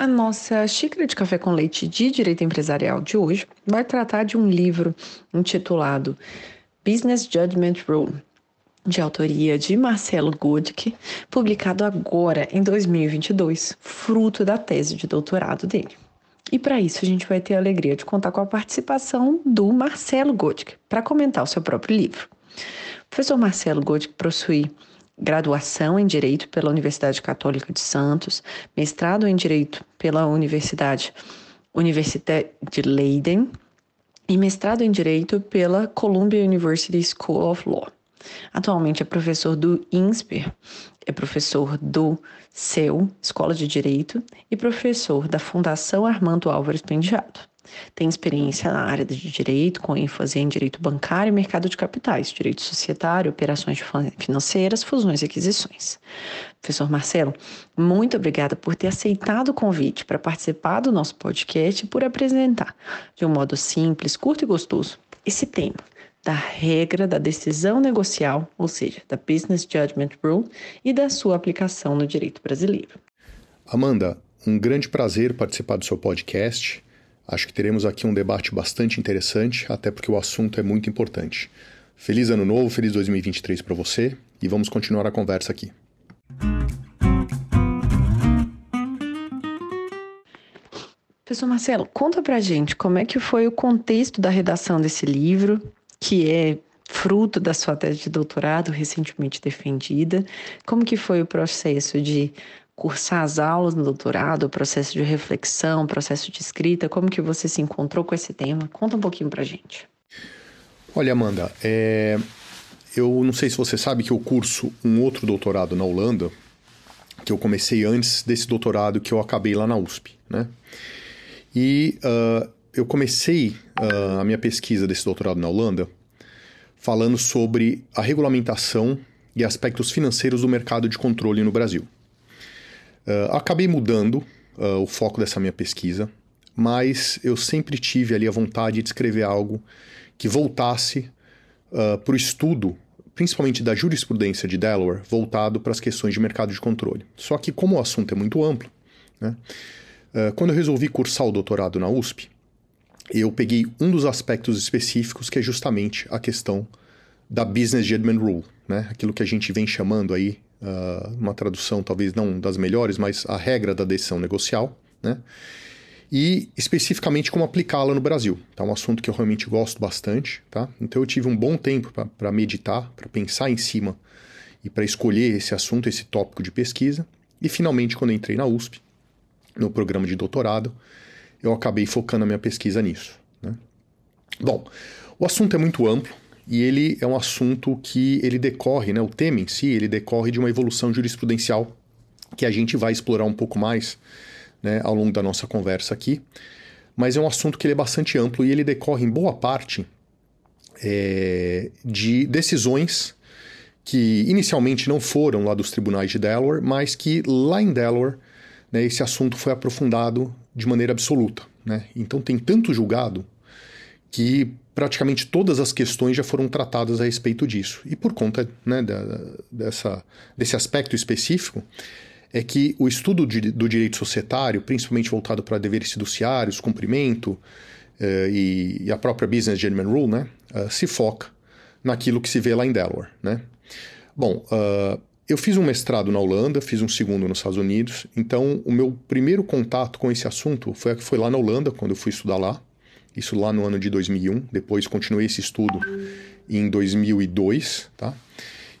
A nossa xícara de café com leite de direito empresarial de hoje vai tratar de um livro intitulado Business Judgment Rule, de autoria de Marcelo Godke, publicado agora em 2022, fruto da tese de doutorado dele. E para isso a gente vai ter a alegria de contar com a participação do Marcelo Godke para comentar o seu próprio livro. O professor Marcelo Godke possui graduação em Direito pela Universidade Católica de Santos, mestrado em Direito pela Universidade Université de Leiden e mestrado em Direito pela Columbia University School of Law. Atualmente é professor do INSPER, é professor do CEU, Escola de Direito, e professor da Fundação Armando Álvares Pendiado. Tem experiência na área de direito, com ênfase em direito bancário e mercado de capitais, direito societário, operações financeiras, fusões e aquisições. Professor Marcelo, muito obrigada por ter aceitado o convite para participar do nosso podcast e por apresentar, de um modo simples, curto e gostoso, esse tema da regra da decisão negocial, ou seja, da Business Judgment Rule, e da sua aplicação no direito brasileiro. Amanda, um grande prazer participar do seu podcast. Acho que teremos aqui um debate bastante interessante, até porque o assunto é muito importante. Feliz Ano Novo, feliz 2023 para você e vamos continuar a conversa aqui. Professor Marcelo, conta pra gente como é que foi o contexto da redação desse livro, que é fruto da sua tese de doutorado recentemente defendida. Como que foi o processo de cursar as aulas no doutorado, o processo de reflexão, o processo de escrita, como que você se encontrou com esse tema? Conta um pouquinho pra gente. Olha, Amanda, é... eu não sei se você sabe que eu curso um outro doutorado na Holanda, que eu comecei antes desse doutorado que eu acabei lá na USP, né? E uh, eu comecei uh, a minha pesquisa desse doutorado na Holanda falando sobre a regulamentação e aspectos financeiros do mercado de controle no Brasil. Uh, acabei mudando uh, o foco dessa minha pesquisa, mas eu sempre tive ali a vontade de escrever algo que voltasse uh, para o estudo, principalmente da jurisprudência de Delaware, voltado para as questões de mercado de controle. Só que, como o assunto é muito amplo, né, quando eu resolvi cursar o doutorado na USP, eu peguei um dos aspectos específicos que é justamente a questão da Business Judgment Rule, né? aquilo que a gente vem chamando aí uh, uma tradução talvez não das melhores, mas a regra da decisão negocial, né? E especificamente como aplicá-la no Brasil. Tá um assunto que eu realmente gosto bastante, tá? Então eu tive um bom tempo para meditar, para pensar em cima e para escolher esse assunto, esse tópico de pesquisa. E finalmente, quando entrei na USP, no programa de doutorado, eu acabei focando a minha pesquisa nisso. Né? Bom, o assunto é muito amplo e ele é um assunto que ele decorre, né, o tema em si, ele decorre de uma evolução jurisprudencial que a gente vai explorar um pouco mais né, ao longo da nossa conversa aqui. Mas é um assunto que ele é bastante amplo e ele decorre em boa parte é, de decisões que inicialmente não foram lá dos tribunais de Delaware, mas que lá em Delaware né, esse assunto foi aprofundado de maneira absoluta. Né? Então tem tanto julgado que praticamente todas as questões já foram tratadas a respeito disso. E por conta né, da, dessa, desse aspecto específico, é que o estudo de, do direito societário, principalmente voltado para deveres fiduciários, cumprimento uh, e, e, a própria Business Gentleman Rule, né, uh, se foca naquilo que se vê lá em Delaware. Né? Bom, uh, eu fiz um mestrado na Holanda, fiz um segundo nos Estados Unidos, então o meu primeiro contato com esse assunto foi, foi lá na Holanda, quando eu fui estudar lá, isso lá no ano de 2001, depois continuei esse estudo em 2002, tá?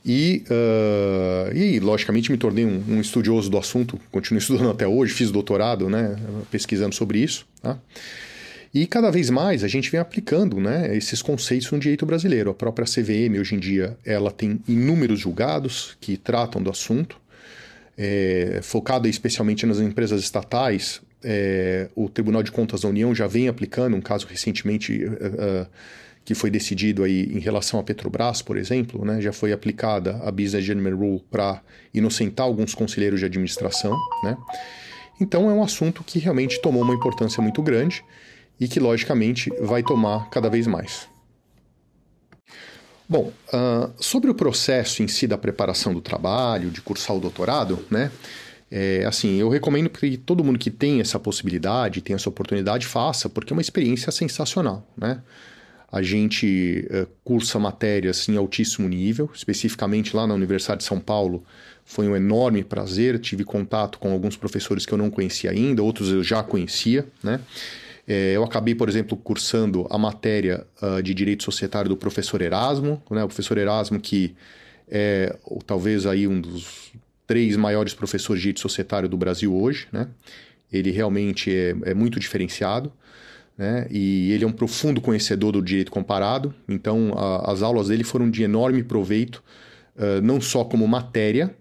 E, uh, e logicamente, me tornei um, um, estudioso do assunto, continuo estudando até hoje, fiz doutorado, né, pesquisando sobre isso, tá? E cada vez mais a gente vem aplicando né, esses conceitos no direito brasileiro. A própria CVM, hoje em dia, ela tem inúmeros julgados que tratam do assunto. É, focada especialmente nas empresas estatais, é, o Tribunal de Contas da União já vem aplicando um caso recentemente uh, que foi decidido aí em relação à Petrobras, por exemplo, né, já foi aplicada a Business General Rule para inocentar alguns conselheiros de administração. Né? Então é um assunto que realmente tomou uma importância muito grande e que, logicamente, vai tomar cada vez mais. Bom, uh, sobre o processo em si da preparação do trabalho, de cursar o doutorado, né? É, assim, eu recomendo que todo mundo que tem essa possibilidade, tem essa oportunidade, faça, porque é uma experiência sensacional, né? A gente uh, cursa matérias em altíssimo nível, especificamente lá na Universidade de São Paulo. Foi um enorme prazer, tive contato com alguns professores que eu não conhecia ainda, outros eu já conhecia, né? É, eu acabei, por exemplo, cursando a matéria uh, de Direito Societário do professor Erasmo, né? o professor Erasmo que é ou, talvez aí um dos três maiores professores de Direito Societário do Brasil hoje, né? Ele realmente é, é muito diferenciado, né? E ele é um profundo conhecedor do direito comparado, então a, as aulas dele foram de enorme proveito, uh, não só como matéria,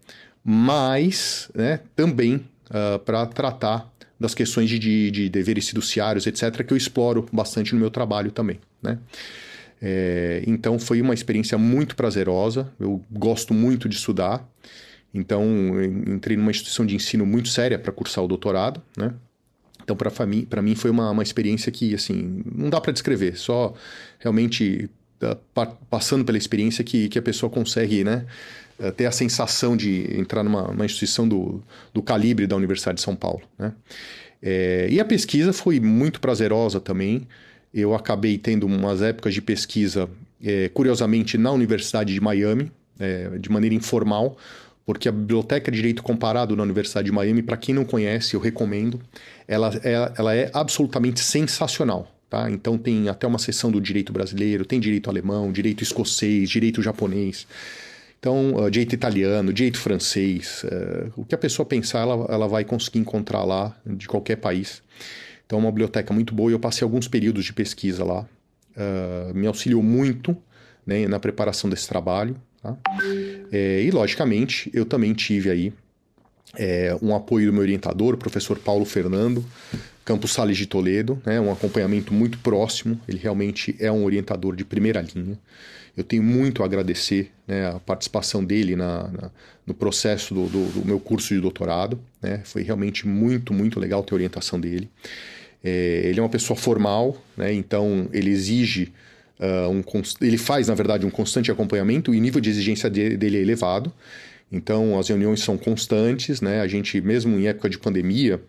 mas né, também uh, para tratar das questões de, de, de deveres fiduciários, etc., que eu exploro bastante no meu trabalho também, né? É, então foi uma experiência muito prazerosa, eu gosto muito de estudar, então entrei numa instituição de ensino muito séria para cursar o doutorado, né? Então para mim, mim foi uma, uma experiência que assim não dá para descrever, só realmente uh, passando pela experiência que, que a pessoa consegue, né? Uh, ter a sensação de entrar numa instituição do, do calibre da Universidade de São Paulo. Né? É, e a pesquisa foi muito prazerosa também. Eu acabei tendo umas épocas de pesquisa, é, curiosamente, na Universidade de Miami, é, de maneira informal, porque a Biblioteca de Direito Comparado na Universidade de Miami, para quem não conhece, eu recomendo, ela é, ela é absolutamente sensacional. Tá? Então tem até uma seção do direito brasileiro, tem direito alemão, direito escocês, direito japonês. Então, uh, direito italiano, direito francês, uh, o que a pessoa pensar, ela, ela vai conseguir encontrar lá, de qualquer país. Então, é uma biblioteca muito boa e eu passei alguns períodos de pesquisa lá. Uh, me auxiliou muito né, na preparação desse trabalho. Tá? É, e, logicamente, eu também tive aí é, um apoio do meu orientador, o professor Paulo Fernando, Campos Sales de Toledo, né, um acompanhamento muito próximo. Ele realmente é um orientador de primeira linha. Eu tenho muito a agradecer né, a participação dele na, na no processo do, do, do, meu curso de doutorado. Né? Foi realmente muito, muito legal ter a orientação dele. É, ele é uma pessoa formal, né? então ele exige uh, um ele faz na verdade um constante acompanhamento e o nível de exigência dele é elevado. Então as reuniões são constantes, né? A gente mesmo em época de pandemia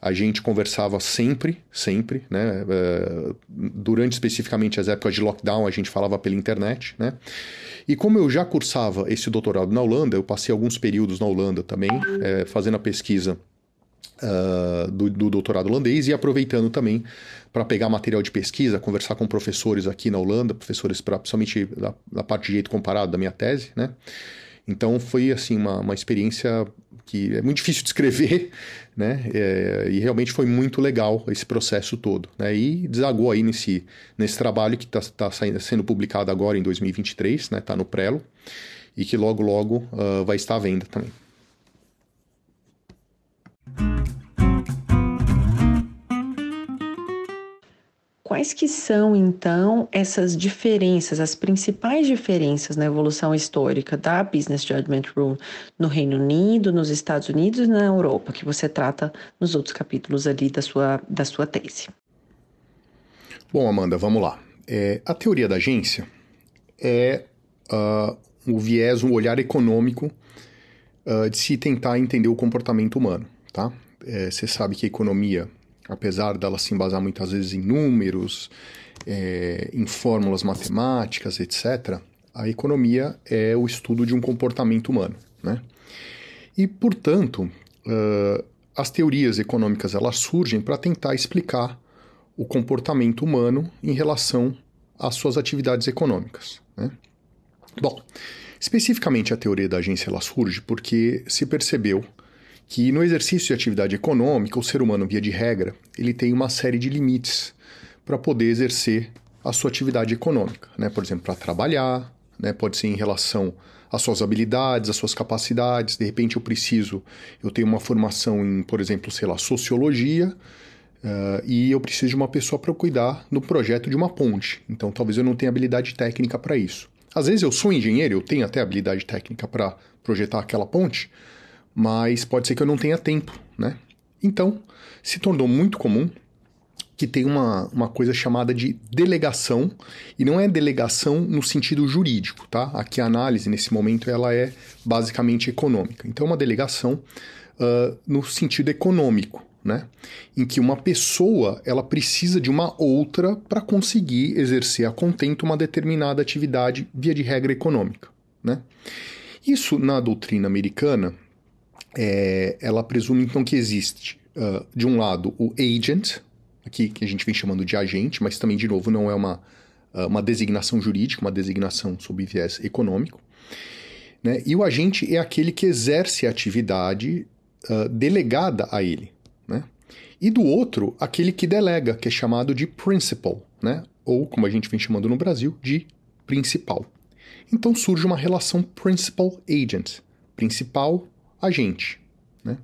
a gente conversava sempre, sempre, né? Uh, durante especificamente as épocas de lockdown, a gente falava pela internet, né? E como eu já cursava esse doutorado na Holanda, eu passei alguns períodos na Holanda também, é, fazendo a pesquisa uh, do, do, doutorado holandês e aproveitando também para pegar material de pesquisa, conversar com professores aqui na Holanda, professores pra, principalmente da, da parte de direito comparado da minha tese, né? Então foi assim uma, uma experiência que é muito difícil de escrever, né? É, e realmente foi muito legal esse processo todo, né? E desagou aí nesse, nesse trabalho que está tá sendo publicado agora em 2023, né? Está no Prelo e que logo logo uh, vai estar à venda também. Quais que são, então, essas diferenças, as principais diferenças na evolução histórica da Business Judgment Rule no Reino Unido, nos Estados Unidos e na Europa, que você trata nos outros capítulos ali da sua, da sua tese? Bom, Amanda, vamos lá. É, a teoria da agência é uh, o viés, um olhar econômico uh, de se tentar entender o comportamento humano, tá? É, você sabe que a economia apesar dela se embasar muitas vezes em números, é, em fórmulas matemáticas, etc., a economia é o estudo de um comportamento humano, né? E, portanto, uh, as teorias econômicas elas surgem para tentar explicar o comportamento humano em relação às suas atividades econômicas. Né? Bom, especificamente a teoria da agência ela surge porque se percebeu que no exercício de atividade econômica, o ser humano, via de regra, ele tem uma série de limites para poder exercer a sua atividade econômica, né? Por exemplo, para trabalhar, né? Pode ser em relação às suas habilidades, às suas capacidades. De repente, eu preciso, eu tenho uma formação em, por exemplo, sei lá, sociologia. Uh, e eu preciso de uma pessoa para cuidar do projeto de uma ponte. Então, talvez eu não tenha habilidade técnica para isso. Às vezes eu sou engenheiro, eu tenho até habilidade técnica para projetar aquela ponte, mas pode ser que eu não tenha tempo, né? Então, se tornou muito comum que tem uma, uma coisa chamada de delegação, e não é delegação no sentido jurídico, tá? Aqui a análise, nesse momento, ela é basicamente econômica. Então, é uma delegação uh, no sentido econômico, né? Em que uma pessoa, ela precisa de uma outra para conseguir exercer a contento uma determinada atividade via de regra econômica, né? Isso, na doutrina americana, é, ela presume então que existe, uh, de um lado, o agent, aqui que a gente vem chamando de agente, mas também, de novo, não é uma, uma designação jurídica, uma designação sob viés econômico. Né? E o agente é aquele que exerce a atividade uh, delegada a ele. Né? E do outro, aquele que delega, que é chamado de principal, né? ou como a gente vem chamando no Brasil, de principal. Então surge uma relação principal-agent. Principal agente. Né?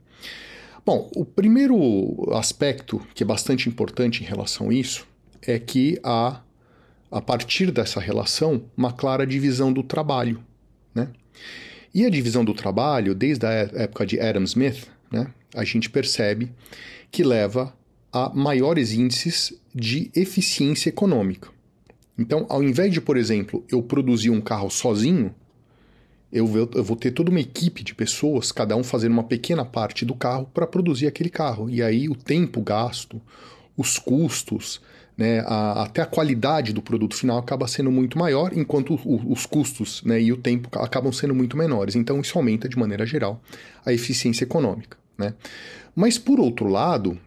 Bom, o primeiro aspecto que é bastante importante em relação a isso é que há, a partir dessa relação, uma clara divisão do trabalho. Né? E a divisão do trabalho, desde a época de Adam Smith, né, a gente percebe que leva a maiores índices de eficiência econômica. Então, ao invés de, por exemplo, eu produzir um carro sozinho, eu vou, ter toda uma equipe de pessoas, cada um fazendo uma pequena parte do carro para produzir aquele carro. E aí o tempo gasto, os custos, né, a, até a qualidade do produto final acaba sendo muito maior, enquanto o, os custos né, e o tempo acabam sendo muito menores. Então isso aumenta, de maneira geral, a eficiência econômica. Né? Mas, por outro lado,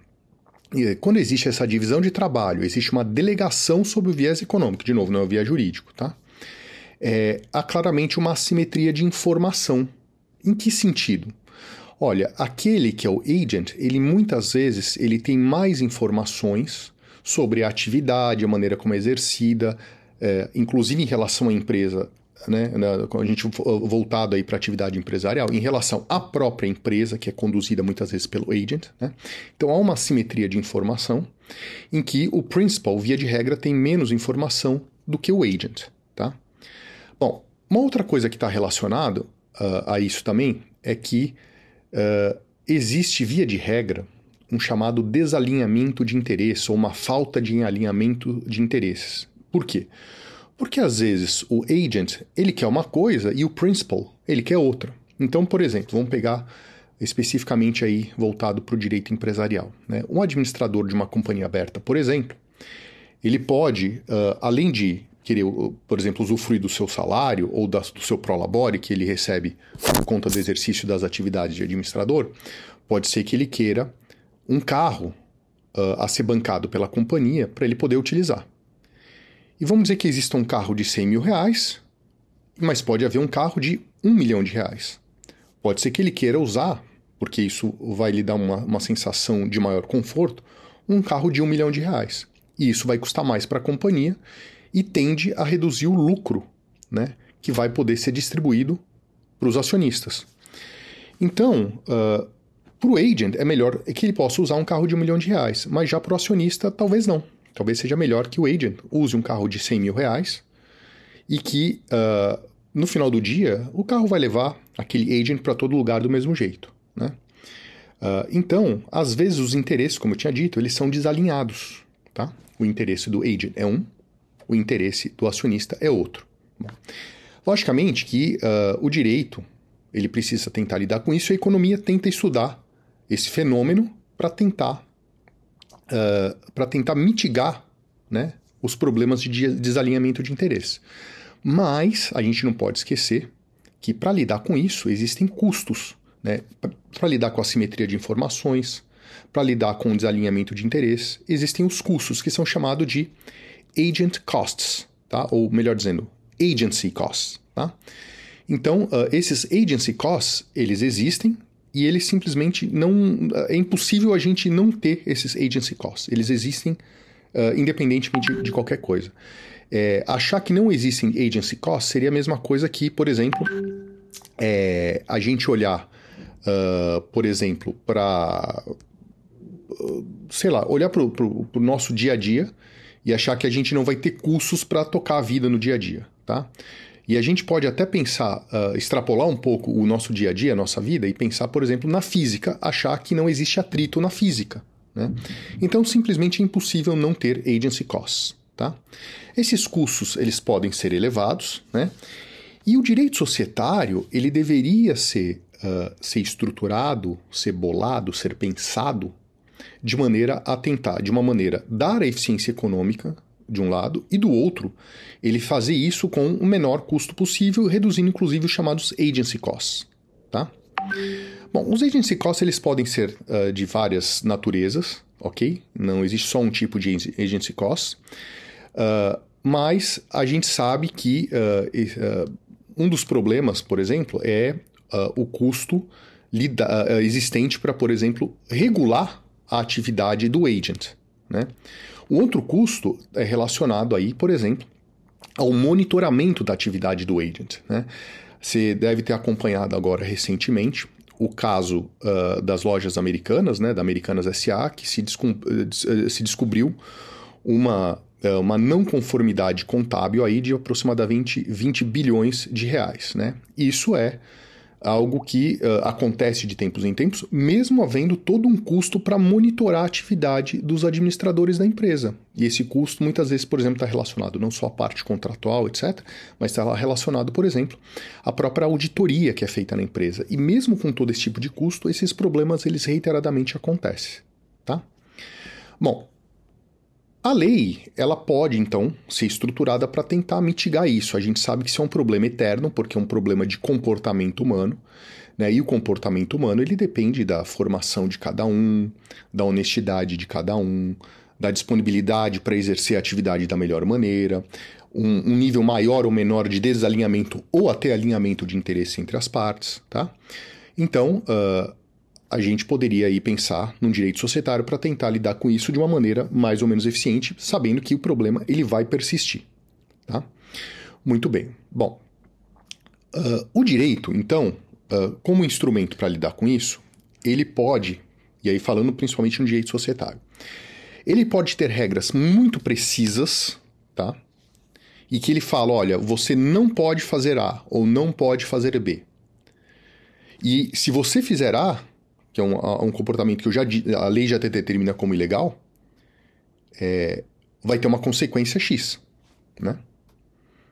quando existe essa divisão de trabalho, existe uma delegação sobre o viés econômico, de novo, não é o viés jurídico, tá? É, há claramente uma assimetria de informação. Em que sentido? Olha, aquele que é o agent, ele muitas vezes ele tem mais informações sobre a atividade, a maneira como é exercida, é, inclusive em relação à empresa, né, a gente voltado aí para atividade empresarial, em relação à própria empresa, que é conduzida muitas vezes pelo agent. Né? Então há uma assimetria de informação em que o principal, via de regra, tem menos informação do que o agent. Bom, uma outra coisa que está relacionada uh, a isso também é que uh, existe, via de regra, um chamado desalinhamento de interesse ou uma falta de alinhamento de interesses. Por quê? Porque às vezes o agent ele quer uma coisa e o principal ele quer outra. Então, por exemplo, vamos pegar especificamente aí voltado para o direito empresarial. Né? Um administrador de uma companhia aberta, por exemplo, ele pode, uh, além de querer, por exemplo, usufruir do seu salário ou da, do seu prolabore que ele recebe por conta do exercício das atividades de administrador, pode ser que ele queira um carro uh, a ser bancado pela companhia para ele poder utilizar. E vamos dizer que exista um carro de 100 mil reais, mas pode haver um carro de 1 milhão de reais. Pode ser que ele queira usar porque isso vai lhe dar uma, uma sensação de maior conforto, um carro de um milhão de reais. E isso vai custar mais para a companhia e tende a reduzir o lucro, né, que vai poder ser distribuído para os acionistas. Então, uh, para o agent é melhor que ele possa usar um carro de um milhão de reais, mas já para o acionista talvez não. Talvez seja melhor que o agent use um carro de 100 mil reais e que uh, no final do dia o carro vai levar aquele agent para todo lugar do mesmo jeito. Né? Uh, então, às vezes os interesses, como eu tinha dito, eles são desalinhados. Tá? O interesse do agent é um, o interesse do acionista é outro. Bom, logicamente que uh, o direito ele precisa tentar lidar com isso e a economia tenta estudar esse fenômeno para tentar uh, para tentar mitigar né, os problemas de desalinhamento de interesse. Mas a gente não pode esquecer que para lidar com isso existem custos, né? Para lidar com a simetria de informações, para lidar com o desalinhamento de interesse, existem os custos que são chamados de agent costs, tá? Ou melhor dizendo, agency costs, tá? Então, uh, esses agency costs, eles existem e eles simplesmente não... É impossível a gente não ter esses agency costs. Eles existem uh, independentemente de, de, qualquer coisa. É, achar que não existem agency costs seria a mesma coisa que, por exemplo, é, a gente olhar, uh, por exemplo, para... sei lá, olhar para o nosso dia a dia e achar que a gente não vai ter custos para tocar a vida no dia a dia, tá? E a gente pode até pensar, uh, extrapolar um pouco o nosso dia a dia, a nossa vida, e pensar, por exemplo, na física, achar que não existe atrito na física. Né? Então, simplesmente é impossível não ter agency costs. Tá? Esses custos eles podem ser elevados, né? e o direito societário ele deveria ser, uh, ser estruturado, ser bolado, ser pensado de maneira a tentar, de uma maneira, dar a eficiência econômica de um lado, e do outro, ele fazer isso com o menor custo possível, reduzindo inclusive os chamados agency costs. Tá? Bom, os agency costs eles podem ser uh, de várias naturezas, ok? Não existe só um tipo de agency costs, uh, mas a gente sabe que uh, um dos problemas, por exemplo, é o custo existente para, por exemplo, regular a atividade do agent. Né? O outro custo é relacionado aí, por exemplo, ao monitoramento da atividade do agent. Né? Você deve ter acompanhado agora recentemente o caso uh, das lojas americanas, né, da Americanas SA, que se, uh, se descobriu uma, uh, uma não conformidade contábil aí de aproximadamente 20 bilhões de reais. Né? Isso é algo que uh, acontece de tempos em tempos, mesmo havendo todo um custo para monitorar a atividade dos administradores da empresa. E esse custo muitas vezes, por exemplo, está relacionado não só à parte contratual, etc., mas está relacionado, por exemplo, à própria auditoria que é feita na empresa. E mesmo com todo esse tipo de custo, esses problemas eles reiteradamente acontecem. Tá? Bom, a lei, ela pode então ser estruturada para tentar mitigar isso. A gente sabe que isso é um problema eterno, porque é um problema de comportamento humano, né? E o comportamento humano, ele depende da formação de cada um, da honestidade de cada um, da disponibilidade para exercer a atividade da melhor maneira, um, um, nível maior ou menor de desalinhamento ou até alinhamento de interesse entre as partes, tá? Então, uh, a gente poderia aí pensar num direito societário para tentar lidar com isso de uma maneira mais ou menos eficiente, sabendo que o problema ele vai persistir. Tá? Muito bem. Bom, uh, o direito, então, uh, como instrumento para lidar com isso, ele pode, e aí falando principalmente no direito societário, ele pode ter regras muito precisas, tá? E que ele fala, olha, você não pode fazer A ou não pode fazer B. E se você fizer A, que é um, um comportamento que já, a lei já determina como ilegal, é, vai ter uma consequência X, né?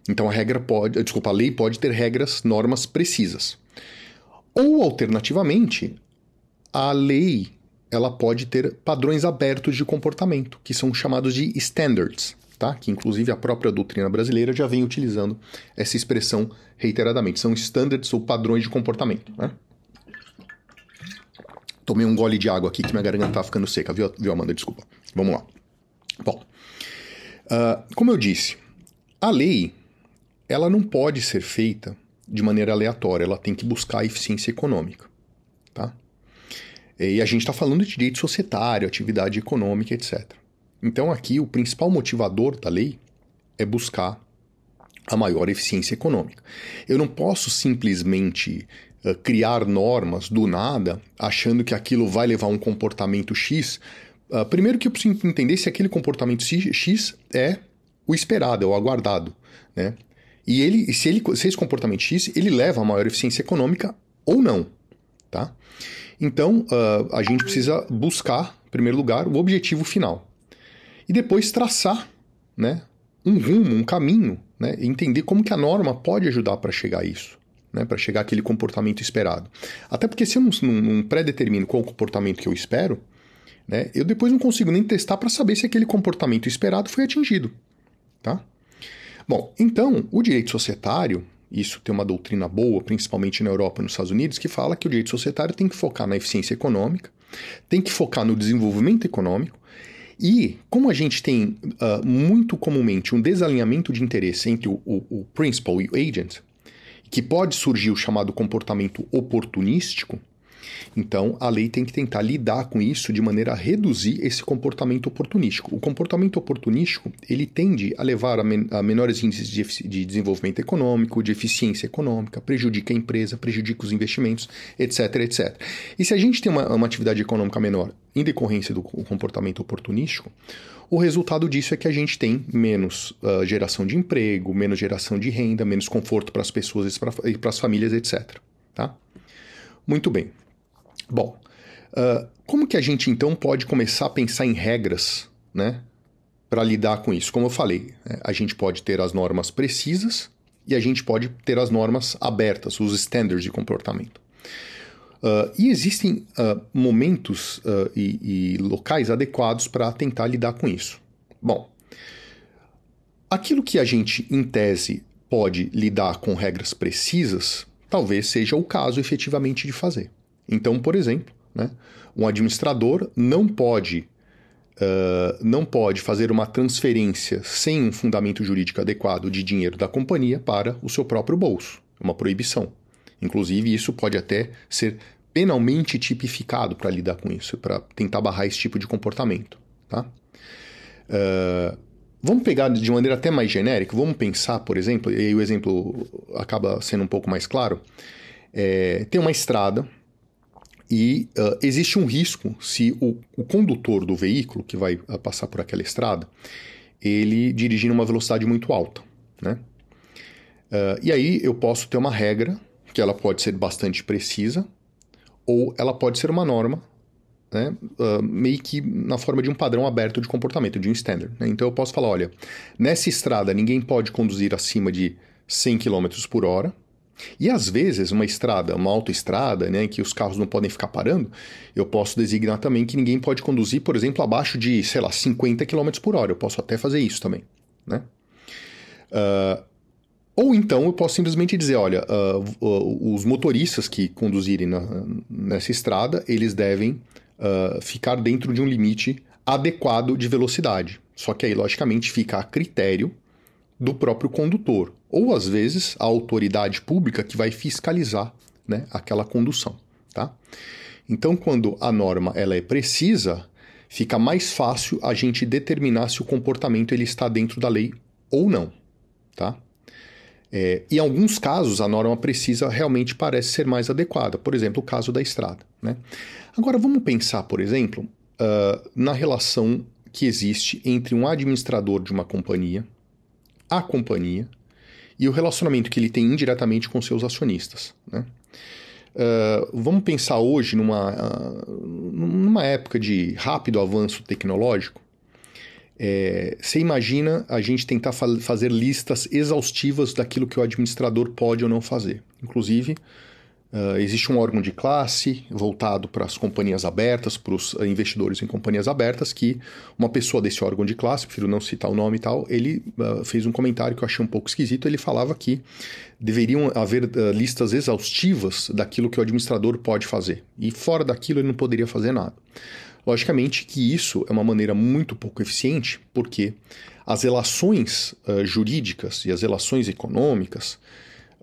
Então a regra pode, desculpa, a lei pode ter regras, normas precisas. Ou alternativamente, a lei ela pode ter padrões abertos de comportamento, que são chamados de standards, tá? Que inclusive a própria doutrina brasileira já vem utilizando essa expressão reiteradamente. São standards ou padrões de comportamento, né? Tomei um gole de água aqui que minha garganta tá ficando seca, viu, viu Amanda? Desculpa. Vamos lá. Bom, uh, como eu disse, a lei ela não pode ser feita de maneira aleatória, ela tem que buscar a eficiência econômica, tá? E a gente está falando de direito societário, atividade econômica, etc. Então, aqui, o principal motivador da lei é buscar a maior eficiência econômica. Eu não posso simplesmente criar normas do nada, achando que aquilo vai levar a um comportamento X. Uh, primeiro que eu preciso entender se aquele comportamento X é o esperado, é o aguardado, né? E ele, se, ele, se esse comportamento X, ele leva a maior eficiência econômica ou não, tá? Então, uh, a gente precisa buscar, em primeiro lugar, o objetivo final. E depois traçar, né, um rumo, um caminho, né, entender como que a norma pode ajudar para chegar a isso, né, para chegar àquele comportamento esperado. Até porque se eu não, não, pré-determino qual o comportamento que eu espero, né, eu depois não consigo nem testar para saber se aquele comportamento esperado foi atingido, tá? Bom, então, o direito societário, isso tem uma doutrina boa, principalmente na Europa e nos Estados Unidos, que fala que o direito societário tem que focar na eficiência econômica, tem que focar no desenvolvimento econômico, e como a gente tem uh, muito comumente um desalinhamento de interesse entre o, o, o principal e o agent, que pode surgir o chamado comportamento oportunístico, então, a lei tem que tentar lidar com isso de maneira a reduzir esse comportamento oportunístico. O comportamento oportunístico, ele tende a levar a, men a menores índices de, de, desenvolvimento econômico, de eficiência econômica, prejudica a empresa, prejudica os investimentos, etc, etc. E se a gente tem uma, uma atividade econômica menor em decorrência do comportamento oportunístico, o resultado disso é que a gente tem menos uh, geração de emprego, menos geração de renda, menos conforto para as pessoas e para as famílias, etc. Tá? Muito bem. Bom, uh, como que a gente então pode começar a pensar em regras, né, para lidar com isso? Como eu falei, né, a gente pode ter as normas precisas e a gente pode ter as normas abertas, os standards de comportamento. Uh, e existem uh, momentos uh, e, e, locais adequados para tentar lidar com isso. Bom, aquilo que a gente, em tese, pode lidar com regras precisas, talvez seja o caso efetivamente de fazer. Então, por exemplo, né, um administrador não pode Uh, não pode fazer uma transferência sem um fundamento jurídico adequado de dinheiro da companhia para o seu próprio bolso. É uma proibição. Inclusive, isso pode até ser penalmente tipificado para lidar com isso, para tentar barrar esse tipo de comportamento. Tá? Uh, vamos pegar de maneira até mais genérica, vamos pensar, por exemplo, e aí o exemplo acaba sendo um pouco mais claro. É, tem uma estrada e uh, existe um risco se o, o, condutor do veículo que vai uh, passar por aquela estrada ele dirigir numa velocidade muito alta, né? Uh, e aí eu posso ter uma regra que ela pode ser bastante precisa ou ela pode ser uma norma, né? meio que na forma de um padrão aberto de comportamento, de um standard. Né? Então eu posso falar, olha, nessa estrada ninguém pode conduzir acima de 100 km por hora, e às vezes, uma estrada, uma autoestrada, né, que os carros não podem ficar parando, eu posso designar também que ninguém pode conduzir, por exemplo, abaixo de, sei lá, 50 km por hora. Eu posso até fazer isso também. Né? Uh, ou então eu posso simplesmente dizer, olha, uh, uh, os motoristas que conduzirem na, nessa estrada, eles devem ficar dentro de um limite adequado de velocidade. Só que aí, logicamente, fica a critério do próprio condutor, ou às vezes a autoridade pública que vai fiscalizar né, aquela condução. Tá? Então, quando a norma ela é precisa, fica mais fácil a gente determinar se o comportamento ele está dentro da lei ou não. Tá? É, em alguns casos, a norma precisa realmente parece ser mais adequada, por exemplo, o caso da estrada. Né? Agora, vamos pensar, por exemplo, uh, na relação que existe entre um administrador de uma companhia a companhia e o relacionamento que ele tem indiretamente com seus acionistas. Né? Uh, vamos pensar hoje numa, uh, numa época de rápido avanço tecnológico. É, você imagina a gente tentar fa fazer listas exaustivas daquilo que o administrador pode ou não fazer. Inclusive, Uh, existe um órgão de classe voltado para as companhias abertas, para os uh, investidores em companhias abertas, que uma pessoa desse órgão de classe, prefiro não citar o nome e tal, ele uh, fez um comentário que eu achei um pouco esquisito. Ele falava que deveriam haver listas exaustivas daquilo que o administrador pode fazer. E fora daquilo ele não poderia fazer nada. Logicamente que isso é uma maneira muito pouco eficiente, porque as relações jurídicas e as relações econômicas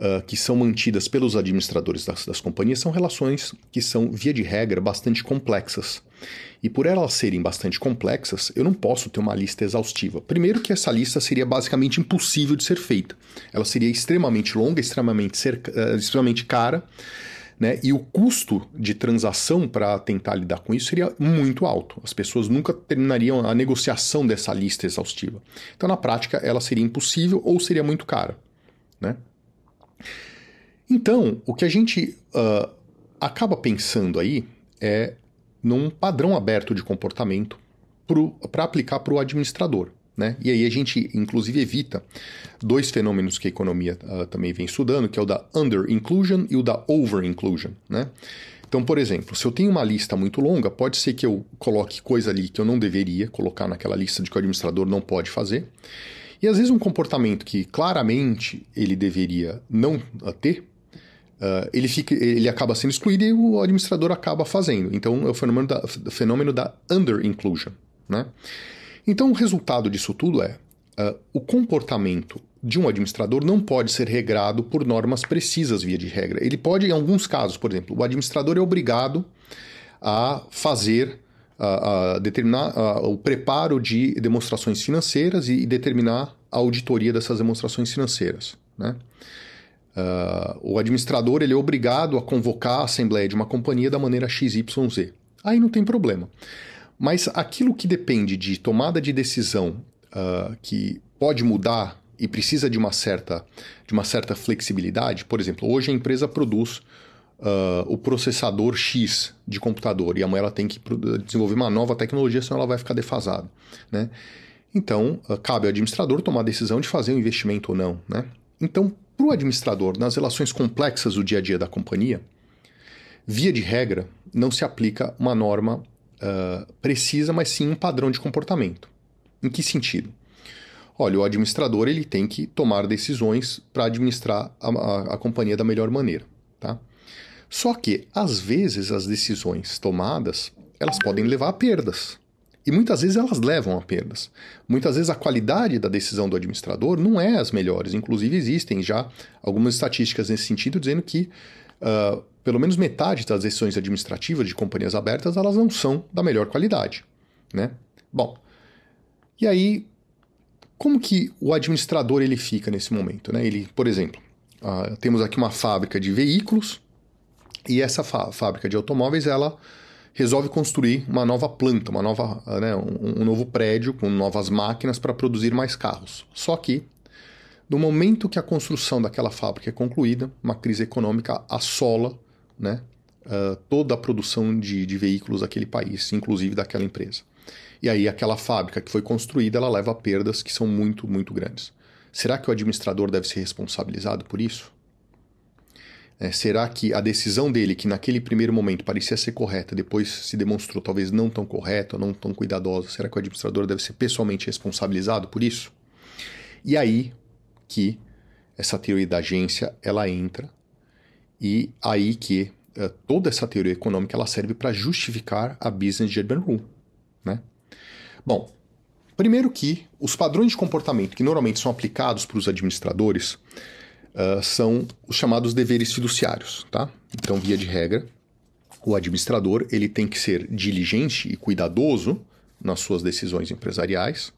uh, que são mantidas pelos administradores das, das companhias são relações que são, via de regra, bastante complexas. E por elas serem bastante complexas, eu não posso ter uma lista exaustiva. Primeiro que essa lista seria basicamente impossível de ser feita. Ela seria extremamente longa, extremamente, cerca, uh, extremamente cara, né? E o custo de transação para tentar lidar com isso seria muito alto. As pessoas nunca terminariam a negociação dessa lista exaustiva. Então, na prática, ela seria impossível ou seria muito cara. Né? Então, o que a gente uh, acaba pensando aí é num padrão aberto de comportamento para aplicar para o administrador. Né? E aí a gente, inclusive, evita dois fenômenos que a economia uh, também vem estudando, que é o da under-inclusion e o da over-inclusion. Né? Então, por exemplo, se eu tenho uma lista muito longa, pode ser que eu coloque coisa ali que eu não deveria colocar naquela lista de que o administrador não pode fazer. E às vezes um comportamento que claramente ele deveria não uh, ter, uh, ele, fica, ele acaba sendo excluído e o administrador acaba fazendo. Então é o fenômeno da, fenômeno da under-inclusion. Né? Então o resultado disso tudo é uh, o comportamento de um administrador não pode ser regrado por normas precisas via de regra. Ele pode, em alguns casos, por exemplo, o administrador é obrigado a fazer a, a determinar o preparo de demonstrações financeiras e, e, determinar a auditoria dessas demonstrações financeiras. Né? Uh, o administrador ele é obrigado a convocar a assembleia de uma companhia da maneira XYZ. Aí não tem problema. Mas aquilo que depende de tomada de decisão uh, que pode mudar e precisa de uma certa, de uma certa flexibilidade, por exemplo, hoje a empresa produz uh, o processador X de computador e amanhã ela tem que desenvolver uma nova tecnologia, senão ela vai ficar defasada. Né? Então, uh, cabe ao administrador tomar a decisão de fazer um investimento ou não. Né? Então, para o administrador, nas relações complexas do dia a dia da companhia, via de regra, não se aplica uma norma uh, precisa, mas sim um padrão de comportamento. Em que sentido? Olha, o administrador ele tem que tomar decisões para administrar a, a, a, companhia da melhor maneira. Tá? Só que, às vezes, as decisões tomadas, elas podem levar a perdas. E muitas vezes elas levam a perdas. Muitas vezes a qualidade da decisão do administrador não é as melhores. Inclusive, existem já algumas estatísticas nesse sentido dizendo que uh, pelo menos metade das decisões administrativas de companhias abertas elas não são da melhor qualidade. Né? Bom, e aí, como que o administrador ele fica nesse momento? Né? Ele, por exemplo, uh, temos aqui uma fábrica de veículos e essa fábrica de automóveis, ela resolve construir uma nova planta, uma nova, né, um, um novo prédio com novas máquinas para produzir mais carros. Só que, no momento que a construção daquela fábrica é concluída, uma crise econômica assola né, uh, toda a produção de, de veículos daquele país, inclusive daquela empresa. E aí aquela fábrica que foi construída, ela leva perdas que são muito, muito grandes. Será que o administrador deve ser responsabilizado por isso? É, será que a decisão dele, que naquele primeiro momento parecia ser correta, depois se demonstrou talvez não tão correta, não tão cuidadosa, será que o administrador deve ser pessoalmente responsabilizado por isso? E aí que essa teoria da agência ela entra e aí que é, toda essa teoria econômica ela serve para justificar a business judgment rule, né? Bom, primeiro que os padrões de comportamento que normalmente são aplicados para os administradores uh, são os chamados deveres fiduciários, tá? Então, via de regra, o administrador ele tem que ser diligente e cuidadoso nas suas decisões empresariais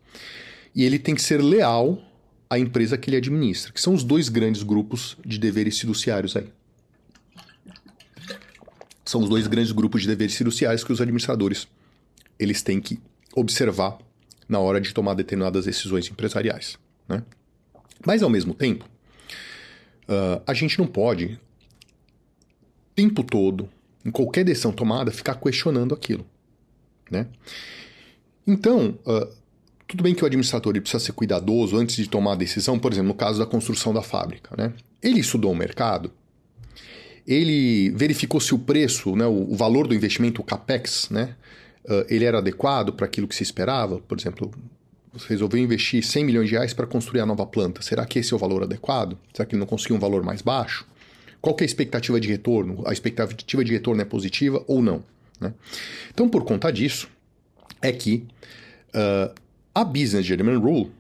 e ele tem que ser leal à empresa que ele administra, que são os dois grandes grupos de deveres fiduciários aí. São os dois grandes grupos de deveres fiduciários que os administradores eles têm que observar na hora de tomar determinadas decisões empresariais. Né? Mas, ao mesmo tempo, Uh, a gente não pode, o tempo todo, em qualquer decisão tomada, ficar questionando aquilo. Né? Então, uh, tudo bem que o administrador precisa ser cuidadoso antes de tomar a decisão, por exemplo, no caso da construção da fábrica. Né? Ele estudou o mercado, ele verificou se o preço, né, o, valor do investimento, o capex, né, uh, ele era adequado para aquilo que se esperava. Por exemplo, resolveu investir 100 milhões de reais para construir a nova planta. Será que esse é o valor adequado? Será que ele não conseguiu um valor mais baixo? Qual é a expectativa de retorno? A expectativa de retorno é positiva ou não? Né? Então, por conta disso, é que uh, a Business Gentleman Rule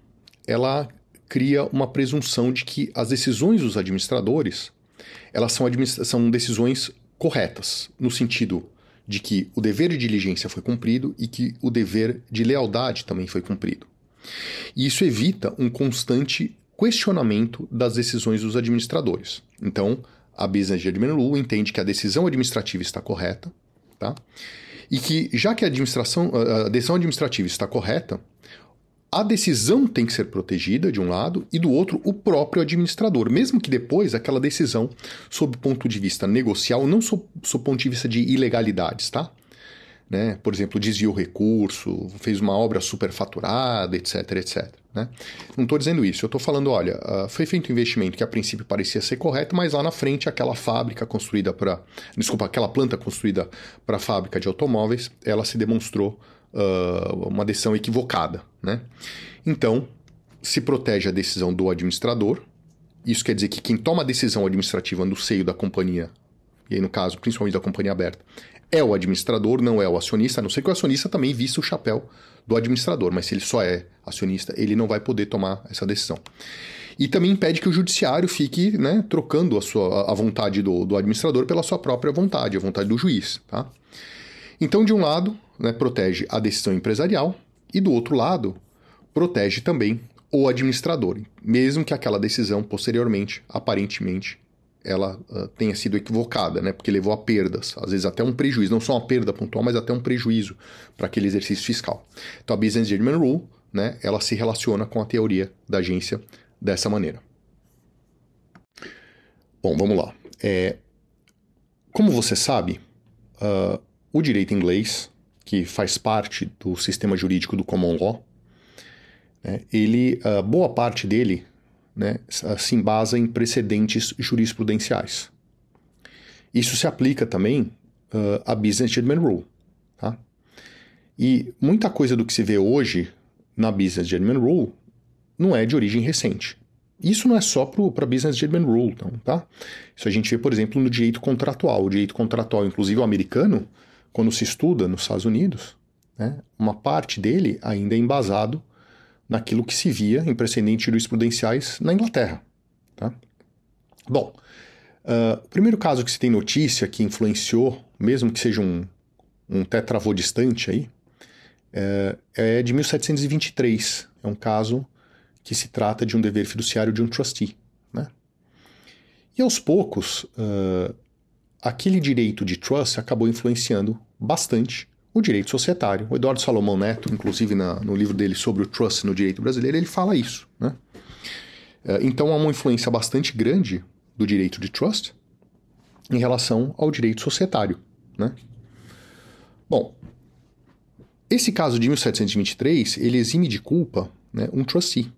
ela cria uma presunção de que as decisões dos administradores elas são, são decisões corretas, no sentido de que o dever de diligência foi cumprido e que o dever de lealdade também foi cumprido. E isso evita um constante questionamento das decisões dos administradores. Então, a Business Judgment Rule entende que a decisão administrativa está correta, tá? E que, já que a, administração, a decisão administrativa está correta, a decisão tem que ser protegida de um lado e do outro o próprio administrador, mesmo que depois aquela decisão, sob ponto de vista negocial, não sob, sob ponto de vista de ilegalidades, tá? Né? Por exemplo, desviou recurso, fez uma obra superfaturada, etc, etc. Né? Não estou dizendo isso, eu estou falando, olha, uh, foi feito um investimento que a princípio parecia ser correto, mas lá na frente aquela fábrica construída para, desculpa, aquela planta construída para a fábrica de automóveis, ela se demonstrou uh, uma decisão equivocada. Né? Então, se protege a decisão do administrador. Isso quer dizer que quem toma a decisão administrativa no seio da companhia, e aí no caso principalmente da companhia aberta, é o administrador, não é o acionista, a não ser que o acionista também vista o chapéu do administrador, mas se ele só é acionista, ele não vai poder tomar essa decisão. E também impede que o judiciário fique né, trocando a, sua, a vontade do, do administrador pela sua própria vontade, a vontade do juiz. Tá? Então, de um lado, né, protege a decisão empresarial e, do outro lado, protege também o administrador, mesmo que aquela decisão posteriormente, aparentemente, ela uh, tenha sido equivocada, né, porque levou a perdas, às vezes até um prejuízo, não só uma perda pontual, mas até um prejuízo para aquele exercício fiscal. Então, a Business Judgment Rule, né, ela se relaciona com a teoria da agência dessa maneira. Bom, vamos lá. É, como você sabe, uh, o direito inglês que faz parte do sistema jurídico do common law, né, ele, uh, boa parte dele né, se embasa em precedentes jurisprudenciais. Isso se aplica também uh, à Business Judgment Rule. Tá? E muita coisa do que se vê hoje na Business Judgment Rule não é de origem recente. Isso não é só para Business Judgment Rule, então, tá? Isso a gente vê, por exemplo, no direito contratual. O direito contratual, inclusive o americano, quando se estuda nos Estados Unidos, né, uma parte dele ainda é embasado naquilo que se via em precedentes jurisprudenciais na Inglaterra. Tá? Bom, uh, o primeiro caso que se tem notícia que influenciou, mesmo que seja um, um tetravô distante aí, é, é de 1723. É um caso que se trata de um dever fiduciário de um trustee. Né? E aos poucos, uh, aquele direito de trust acabou influenciando bastante o direito societário. O Eduardo Salomão Neto, inclusive na, no livro dele sobre o trust no direito brasileiro, ele fala isso. Né? É, então há uma influência bastante grande do direito de trust em relação ao direito societário. Né? Bom, esse caso de 1723, ele exime de culpa né, um trustee.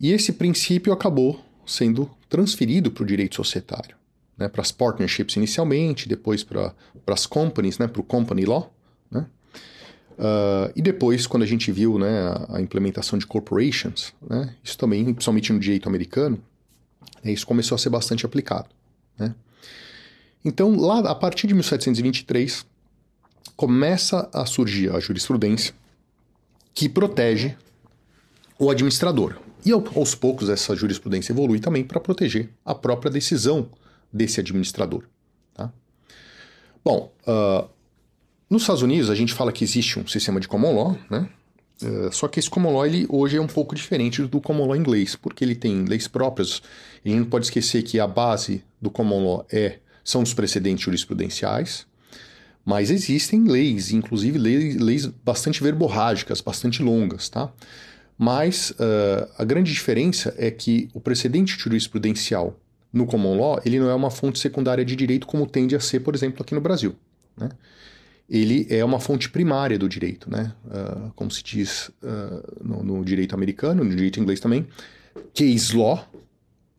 E esse princípio acabou sendo transferido para o direito societário né, para as partnerships inicialmente, depois para as companies, né, para o company law, né? Uh, e depois, quando a gente viu né, a, a implementação de corporations, né, isso também, principalmente no direito americano, né, isso começou a ser bastante aplicado. Né? Então, lá a partir de 1723, começa a surgir a jurisprudência que protege o administrador. E aos poucos essa jurisprudência evolui também para proteger a própria decisão desse administrador. Tá? Bom, uh, nos Estados Unidos a gente fala que existe um sistema de common law, né? Uh, só que esse common law ele, hoje é um pouco diferente do common law inglês, porque ele tem leis próprias. E a gente não pode esquecer que a base do common law é, são os precedentes jurisprudenciais, mas existem leis, inclusive leis, leis bastante verborrágicas, bastante longas, tá? Mas uh, a grande diferença é que o precedente jurisprudencial no common law, ele não é uma fonte secundária de direito como tende a ser, por exemplo, aqui no Brasil. Né? Ele é uma fonte primária do direito, né? Uh, como se diz uh, no, no, direito americano, no direito inglês também, case law,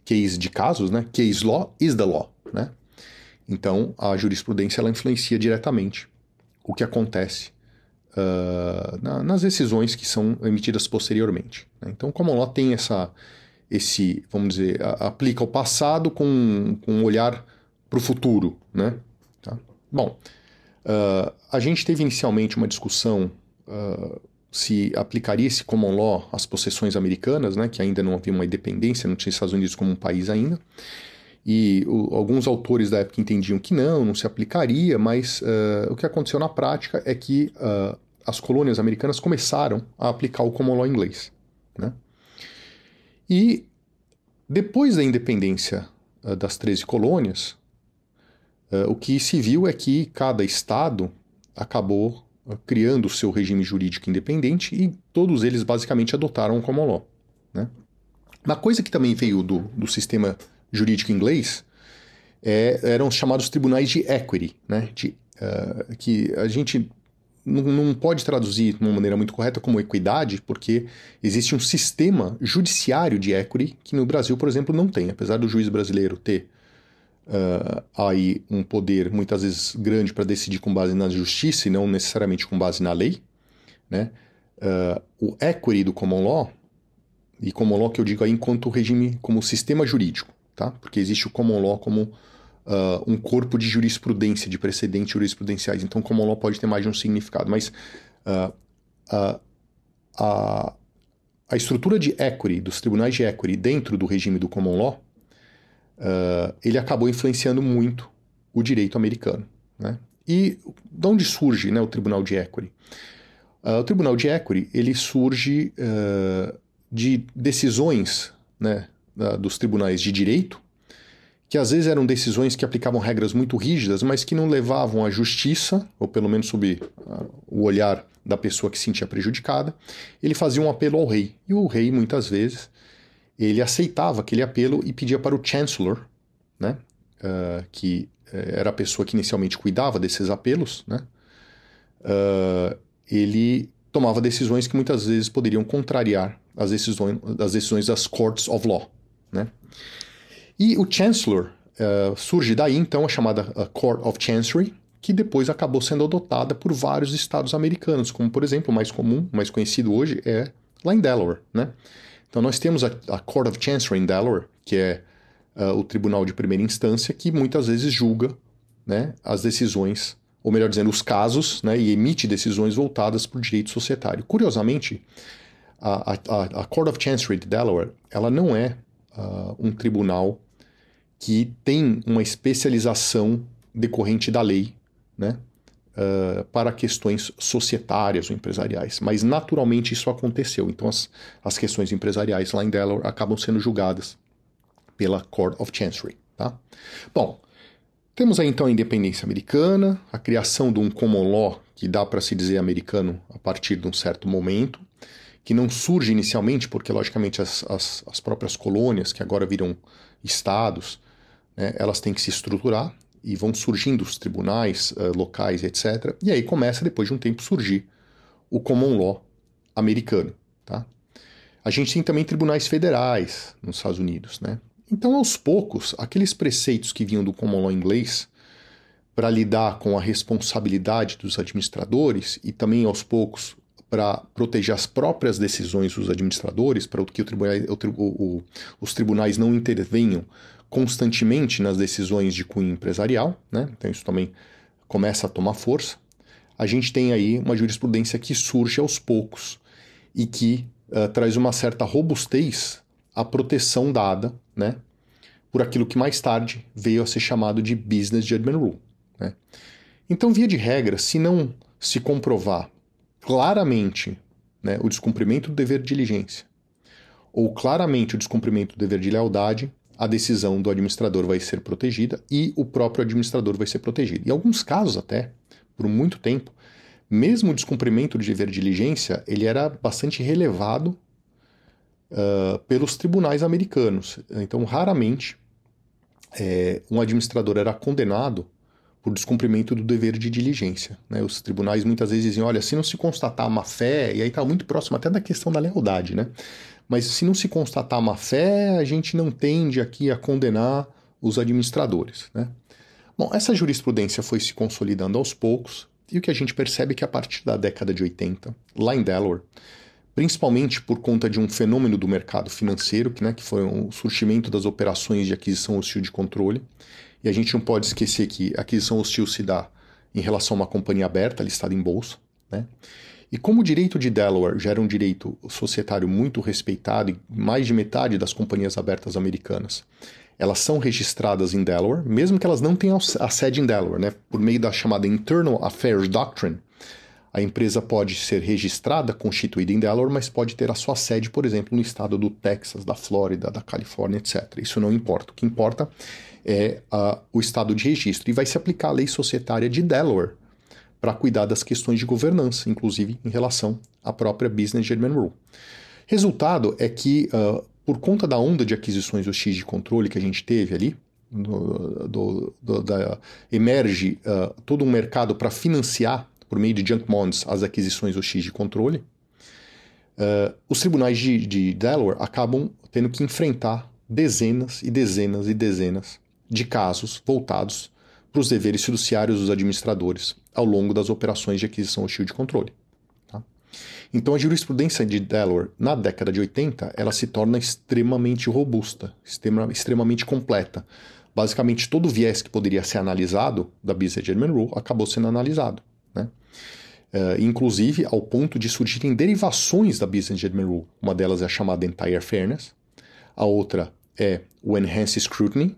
case de casos, né? Case law is the law, né? Então, a jurisprudência ela influencia diretamente o que acontece uh, na, nas decisões que são emitidas posteriormente. Né? Então, o common law tem essa esse, vamos dizer, a, aplica o passado com, com um olhar para o futuro, né? Tá? Bom, uh, a gente teve inicialmente uma discussão uh, se aplicaria esse common law às possessões americanas, né, que ainda não havia uma independência, não tinha Estados Unidos como um país ainda. E o, alguns autores da época entendiam que não, não se aplicaria, mas uh, o que aconteceu na prática é que as colônias americanas começaram a aplicar o common law inglês. Né? E depois da independência uh, das 13 colônias, o que se viu é que cada estado acabou criando o seu regime jurídico independente e todos eles basicamente adotaram o common law. Né? Uma coisa que também veio do, do sistema jurídico inglês é, eram os chamados tribunais de equity, né? de, uh, que a gente não, não pode traduzir de uma maneira muito correta como equidade, porque existe um sistema judiciário de equity que no Brasil, por exemplo, não tem. Apesar do juiz brasileiro ter uh, aí um poder muitas vezes grande para decidir com base na justiça e não necessariamente com base na lei, né? Uh, o equity do common law, e common law que eu digo aí enquanto regime, como sistema jurídico, tá? Porque existe o common law como uh, um corpo de jurisprudência, de precedentes jurisprudenciais. Então, common law pode ter mais de um significado, mas uh, uh, a, a estrutura de equity, dos tribunais de equity dentro do regime do common law, ele acabou influenciando muito o direito americano, né? E de onde surge né, o tribunal de equity? o tribunal de equity, ele surge de decisões né, dos tribunais de direito, que às vezes eram decisões que aplicavam regras muito rígidas, mas que não levavam à justiça, ou pelo menos sob uh, o olhar da pessoa que se sentia prejudicada, ele fazia um apelo ao rei. E o rei, muitas vezes, ele aceitava aquele apelo e pedia para o chancellor, né, uh, que uh, era a pessoa que inicialmente cuidava desses apelos, né, uh, ele tomava decisões que muitas vezes poderiam contrariar as decisões, as decisões das courts of law. Né? E o Chancellor uh, surge daí então a chamada uh, Court of Chancery, que depois acabou sendo adotada por vários estados americanos, como por exemplo o mais comum, mais conhecido hoje é lá em Delaware. Né? Então nós temos a, a Court of Chancery em Delaware, que é uh, o tribunal de primeira instância, que muitas vezes julga né, as decisões, ou melhor dizendo, os casos, né, e emite decisões voltadas para o direito societário. Curiosamente, a, a, a Court of Chancery de Delaware, ela não é uh, um tribunal que tem uma especialização decorrente da lei, né, uh, para questões societárias ou empresariais. Mas naturalmente isso aconteceu. Então as, as questões empresariais lá em Delaware acabam sendo julgadas pela Court of Chancery. Tá? Bom, temos aí então a independência americana, a criação de um common law que dá para se dizer americano a partir de um certo momento que não surge inicialmente, porque logicamente as, as, as próprias colônias, que agora viram estados, né, elas têm que se estruturar e vão surgindo os tribunais uh, locais, etc. E aí começa, depois de um tempo, surgir o common law americano. Tá? A gente tem também tribunais federais nos Estados Unidos. Né? Então, aos poucos, aqueles preceitos que vinham do common law inglês para lidar com a responsabilidade dos administradores e também aos poucos para proteger as próprias decisões dos administradores, para que o tribunal, o, o, os tribunais não intervenham constantemente nas decisões de cunho empresarial, né? então isso também começa a tomar força. A gente tem aí uma jurisprudência que surge aos poucos e que uh, traz uma certa robustez à proteção dada né, por aquilo que mais tarde veio a ser chamado de Business Judgment Rule. Né? Então, via de regra, se não se comprovar claramente né, o descumprimento do dever de diligência ou claramente o descumprimento do dever de lealdade, a decisão do administrador vai ser protegida e o próprio administrador vai ser protegido. Em alguns casos até, por muito tempo, mesmo o descumprimento do dever de diligência, ele era bastante relevado uh, pelos tribunais americanos. Então, raramente é, um administrador era condenado por descumprimento do dever de diligência. Né? Os tribunais muitas vezes dizem, olha, se não se constatar má fé, e aí está muito próximo até da questão da lealdade, né? Mas se não se constatar má fé, a gente não tende aqui a condenar os administradores, né? Bom, essa jurisprudência foi se consolidando aos poucos, e o que a gente percebe é que a partir da década de 80, lá em Delaware, principalmente por conta de um fenômeno do mercado financeiro, que, né, que foi o surgimento das operações de aquisição hostil de controle, e a gente não pode esquecer que aquisição hostil se dá em relação a uma companhia aberta, listada em bolsa, né? E como o direito de Delaware já era um direito societário muito respeitado, e mais de metade das companhias abertas americanas elas são registradas em Delaware, mesmo que elas não tenham a sede em Delaware, né? Por meio da chamada Internal Affairs Doctrine, a empresa pode ser registrada, constituída em Delaware, mas pode ter a sua sede, por exemplo, no estado do Texas, da Flórida, da Califórnia, etc. Isso não importa. O que importa é uh, o estado de registro. E vai se aplicar a lei societária de Delaware para cuidar das questões de governança, inclusive em relação à própria Business Gentleman Rule. Resultado é que uh, por conta da onda de aquisições hostis de controle que a gente teve ali, do, do, do, da, emerge uh, todo um mercado para financiar, por meio de junk bonds, as aquisições hostis de controle. Uh, os tribunais de, de Delaware acabam tendo que enfrentar dezenas e dezenas e dezenas de casos voltados para os deveres fiduciários dos administradores ao longo das operações de aquisição hostil de controle. Então a jurisprudência de Delaware, na década de 80, ela se torna extremamente robusta, extremamente completa. Basicamente, todo viés que poderia ser analisado da Business German Rule acabou sendo analisado. Né? Uh, inclusive ao ponto de surgirem derivações da Business Judgment Rule. Uma delas é a chamada Entire Fairness, a outra é o Enhanced Scrutiny,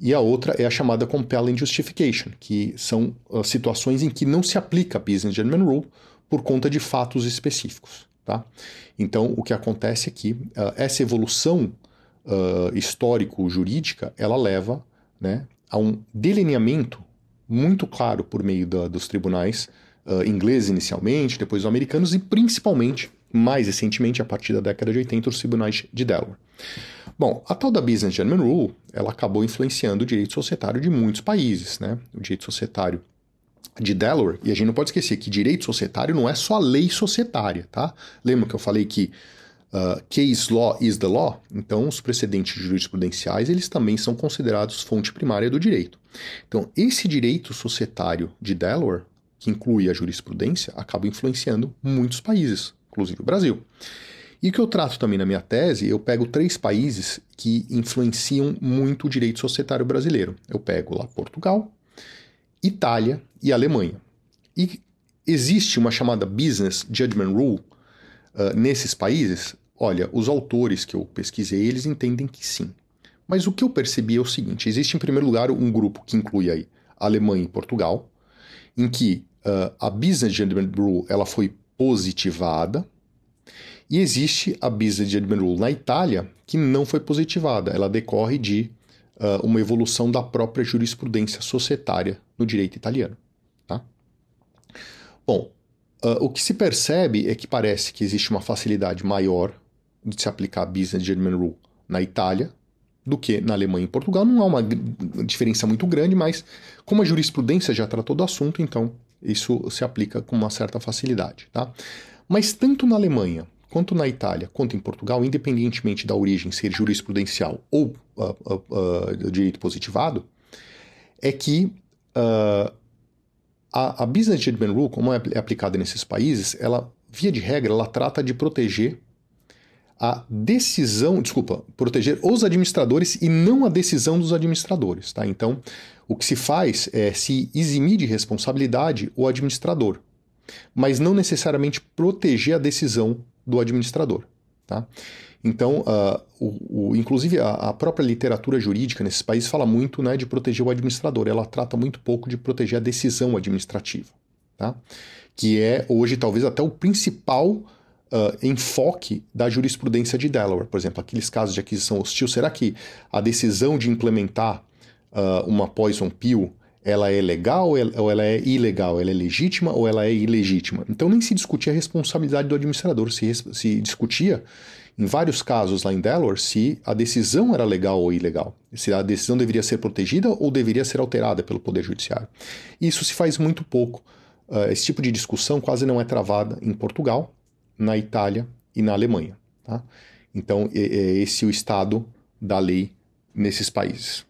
e a outra é a chamada Compelling Justification, que são uh, situações em que não se aplica a Business Judgment Rule por conta de fatos específicos. Tá? Então, o que acontece é que uh, essa evolução uh, histórico-jurídica ela leva né, a um delineamento muito claro por meio da, dos tribunais uh, ingleses inicialmente, depois os americanos e principalmente, mais recentemente, a partir da década de 80, os tribunais de Delaware. Bom, a tal da Business Gentleman Rule, ela acabou influenciando o direito societário de muitos países, né? O direito societário de Delaware, e a gente não pode esquecer que direito societário não é só lei societária, tá? Lembra que eu falei que uh, case law is the law? Então, os precedentes jurisprudenciais, eles também são considerados fonte primária do direito. Então, esse direito societário de Delaware, que inclui a jurisprudência, acaba influenciando muitos países, inclusive o Brasil. E o que eu trato também na minha tese, eu pego três países que influenciam muito o direito societário brasileiro. Eu pego lá Portugal, Itália e Alemanha. E existe uma chamada Business Judgment Rule uh, nesses países? Olha, os autores que eu pesquisei, eles entendem que sim. Mas o que eu percebi é o seguinte: existe, em primeiro lugar, um grupo que inclui aí Alemanha e Portugal, em que uh, a Business Judgment Rule ela foi positivada, e existe a Business Judgment Rule na Itália, que não foi positivada, ela decorre de uh, uma evolução da própria jurisprudência societária no direito italiano. Tá? Bom, uh, o que se percebe é que parece que existe uma facilidade maior de se aplicar a Business German Rule na Itália do que na Alemanha e Portugal. Não há uma diferença muito grande, mas como a jurisprudência já tratou do assunto, então isso se aplica com uma certa facilidade. Tá? Mas tanto na Alemanha quanto na Itália, quanto em Portugal, independentemente da origem ser jurisprudencial ou uh, uh, direito positivado, é que a, a Business Judgment Rule, como é aplicada nesses países, ela, via de regra, ela trata de proteger a decisão, desculpa, proteger os administradores e não a decisão dos administradores, tá? Então, o que se faz é se eximir de responsabilidade o administrador, mas não necessariamente proteger a decisão do administrador. Tá? Então, uh, o, o, inclusive a, a, própria literatura jurídica nesses países fala muito né, de proteger o administrador, ela trata muito pouco de proteger a decisão administrativa, tá? que é hoje talvez até o principal uh, enfoque da jurisprudência de Delaware. Por exemplo, aqueles casos de aquisição hostil, será que a decisão de implementar uh, uma poison pill ela é legal ou ela é ilegal, ela é legítima ou ela é ilegítima. Então nem se discutia a responsabilidade do administrador, se, se discutia em vários casos lá em Delaware se a decisão era legal ou ilegal, se a decisão deveria ser protegida ou deveria ser alterada pelo Poder Judiciário. Isso se faz muito pouco. Uh, esse tipo de discussão quase não é travada em Portugal, na Itália e na Alemanha. Tá? Então, é, é esse o estado da lei nesses países.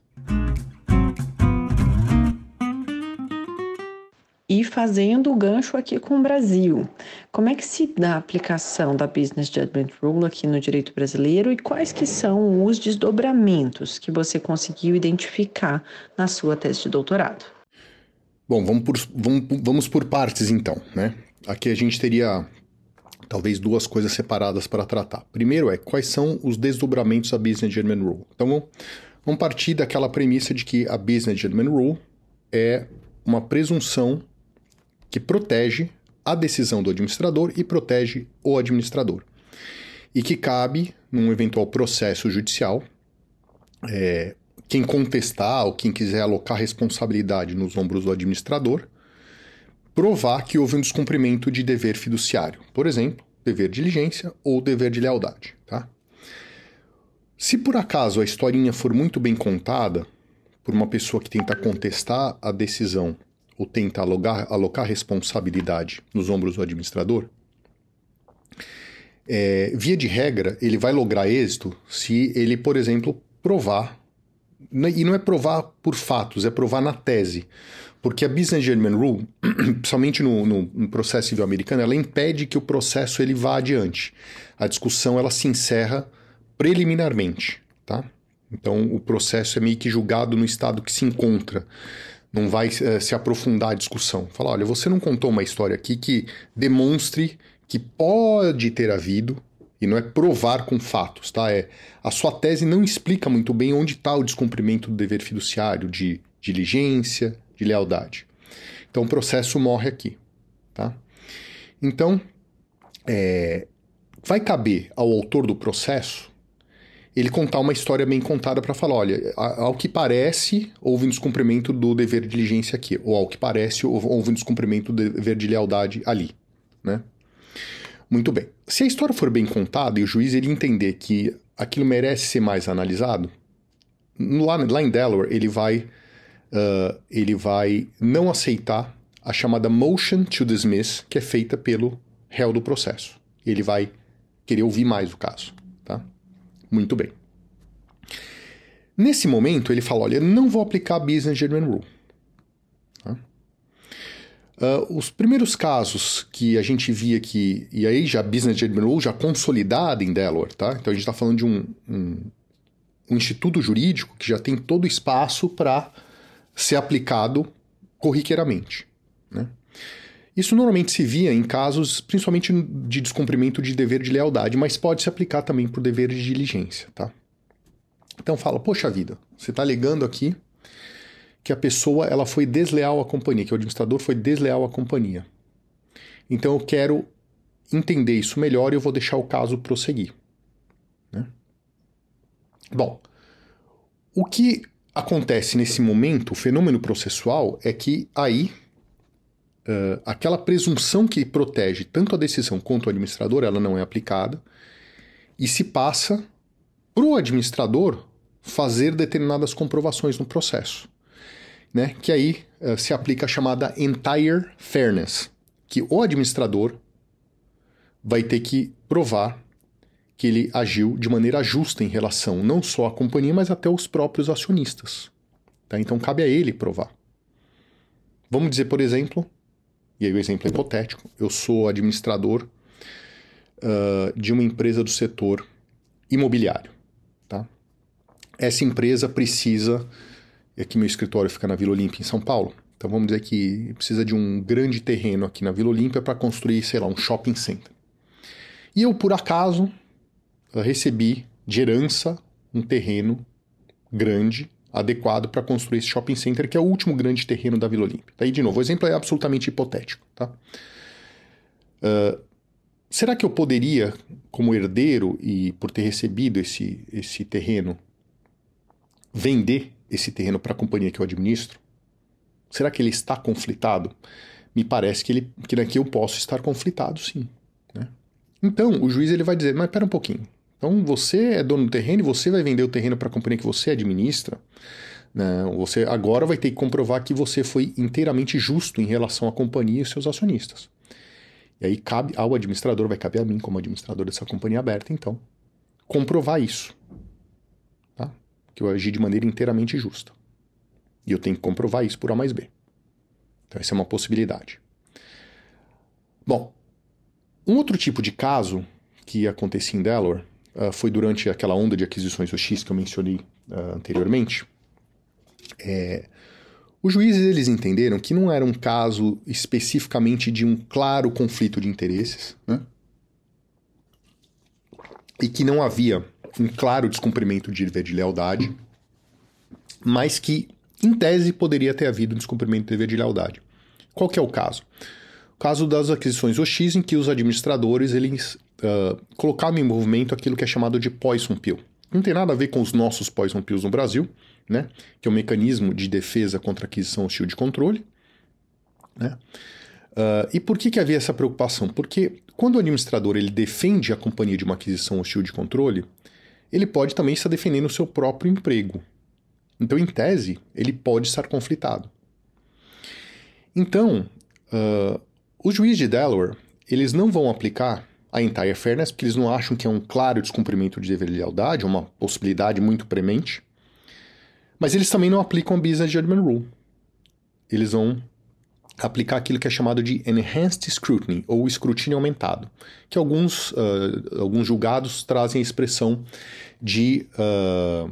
E fazendo o gancho aqui com o Brasil, como é que se dá a aplicação da Business Judgment Rule aqui no direito brasileiro e quais que são os desdobramentos que você conseguiu identificar na sua tese de doutorado? Bom, vamos por, vamos, vamos por partes então, né? aqui a gente teria talvez duas coisas separadas para tratar. Primeiro é quais são os desdobramentos da Business Judgment Rule. Então vamos partir daquela premissa de que a Business Judgment Rule é uma presunção que protege a decisão do administrador e protege o administrador. E que cabe, num eventual processo judicial, é, quem contestar ou quem quiser alocar responsabilidade nos ombros do administrador, provar que houve um descumprimento de dever fiduciário, por exemplo, dever de diligência ou dever de lealdade. Tá? Se por acaso a historinha for muito bem contada por uma pessoa que tenta contestar a decisão ou tenta alocar, alocar responsabilidade nos ombros do administrador, é, via de regra, ele vai lograr êxito se ele, por exemplo, provar. Né, e não é provar por fatos, é provar na tese. Porque a Business Judgment Rule, principalmente no, no, no, processo civil americano, ela impede que o processo ele vá adiante. A discussão ela se encerra preliminarmente, tá? Então o processo é meio que julgado no estado que se encontra não vai uh, se aprofundar a discussão. Falar, olha, você não contou uma história aqui que demonstre que pode ter havido, e não é provar com fatos, tá? É a sua tese não explica muito bem onde está o descumprimento do dever fiduciário, de diligência, de lealdade. Então o processo morre aqui, tá? Então, é, vai caber ao autor do processo ele contar uma história bem contada para falar, olha, ao que parece, houve um descumprimento do dever de diligência aqui, ou ao que parece, houve um descumprimento do dever de lealdade ali, né? Muito bem. Se a história for bem contada e o juiz ele entender que aquilo merece ser mais analisado, lá, lá em Delaware ele vai, uh, ele vai não aceitar a chamada motion to dismiss, que é feita pelo réu do processo. Ele vai querer ouvir mais o caso, tá? Muito bem. Nesse momento, ele fala: olha, não vou aplicar a Business Judgment Rule. Uh, os primeiros casos que a gente via aqui, e aí já a Business Judgment Rule já consolidada em Delaware, tá? Então a gente está falando de um, um, um, instituto jurídico que já tem todo o espaço para ser aplicado corriqueiramente. Né? Isso normalmente se via em casos, principalmente de descumprimento de dever de lealdade, mas pode se aplicar também por dever de diligência, tá? Então fala, poxa vida, você está alegando aqui que a pessoa ela foi desleal à companhia, que o administrador foi desleal à companhia. Então eu quero entender isso melhor e eu vou deixar o caso prosseguir. Né? Bom, o que acontece nesse momento, o fenômeno processual, é que aí uh, aquela presunção que protege tanto a decisão quanto o administrador, ela não é aplicada, e se passa para o administrador fazer determinadas comprovações no processo. Né? Que aí uh, se aplica a chamada entire fairness, que o administrador vai ter que provar que ele agiu de maneira justa em relação não só à companhia, mas até aos próprios acionistas. Tá? Então cabe a ele provar. Vamos dizer, por exemplo, e aí o exemplo é hipotético, eu sou administrador uh, de uma empresa do setor imobiliário. Tá? Essa empresa precisa, e aqui meu escritório fica na Vila Olímpia, em São Paulo, então vamos dizer que precisa de um grande terreno aqui na Vila Olímpia para construir, sei lá, um shopping center. E eu, por acaso, recebi de herança um terreno grande adequado para construir esse shopping center, que é o último grande terreno da Vila Olímpia. Daí, de novo, o exemplo é absolutamente hipotético. Tá? Uh, será que eu poderia, como herdeiro e por ter recebido esse, esse terreno, vender esse terreno para a companhia que eu administro? Será que ele está conflitado? Me parece que, ele, que daqui eu posso estar conflitado, sim. Né? Então, o juiz ele vai dizer, mas espera um pouquinho. Então você é dono do terreno e você vai vender o terreno para a companhia que você administra. Né? Você agora vai ter que comprovar que você foi inteiramente justo em relação à companhia e seus acionistas. E aí cabe ao administrador, vai caber a mim como administrador dessa companhia aberta, então, comprovar isso. Tá? Que eu agi de maneira inteiramente justa. E eu tenho que comprovar isso por A mais B. Então, essa é uma possibilidade. Bom, um outro tipo de caso que acontecia em Delaware uh, foi durante aquela onda de aquisições do X que eu mencionei uh, anteriormente. É, Os juízes eles entenderam que não era um caso especificamente de um claro conflito de interesses, né? e que não havia um claro descumprimento de dever de lealdade, mas que, em tese, poderia ter havido um descumprimento de dever de lealdade. Qual que é o caso? O caso das aquisições OX, em que os administradores eles uh, colocavam em movimento aquilo que é chamado de poison pill. Não tem nada a ver com os nossos poison pills no Brasil, né? que é um mecanismo de defesa contra aquisição hostil de controle. Né? Uh, e por que, que havia essa preocupação? Porque quando o administrador ele defende a companhia de uma aquisição hostil de controle, ele pode também estar defendendo o seu próprio emprego. Então, em tese, ele pode estar conflitado. Então, uh, os juízes de Delaware eles não vão aplicar a entire fairness porque eles não acham que é um claro descumprimento de dever de lealdade, uma possibilidade muito premente. Mas eles também não aplicam o Business Judgment Rule. Eles vão aplicar aquilo que é chamado de Enhanced Scrutiny, ou escrutínio aumentado, que alguns, uh, alguns julgados trazem a expressão de, uh,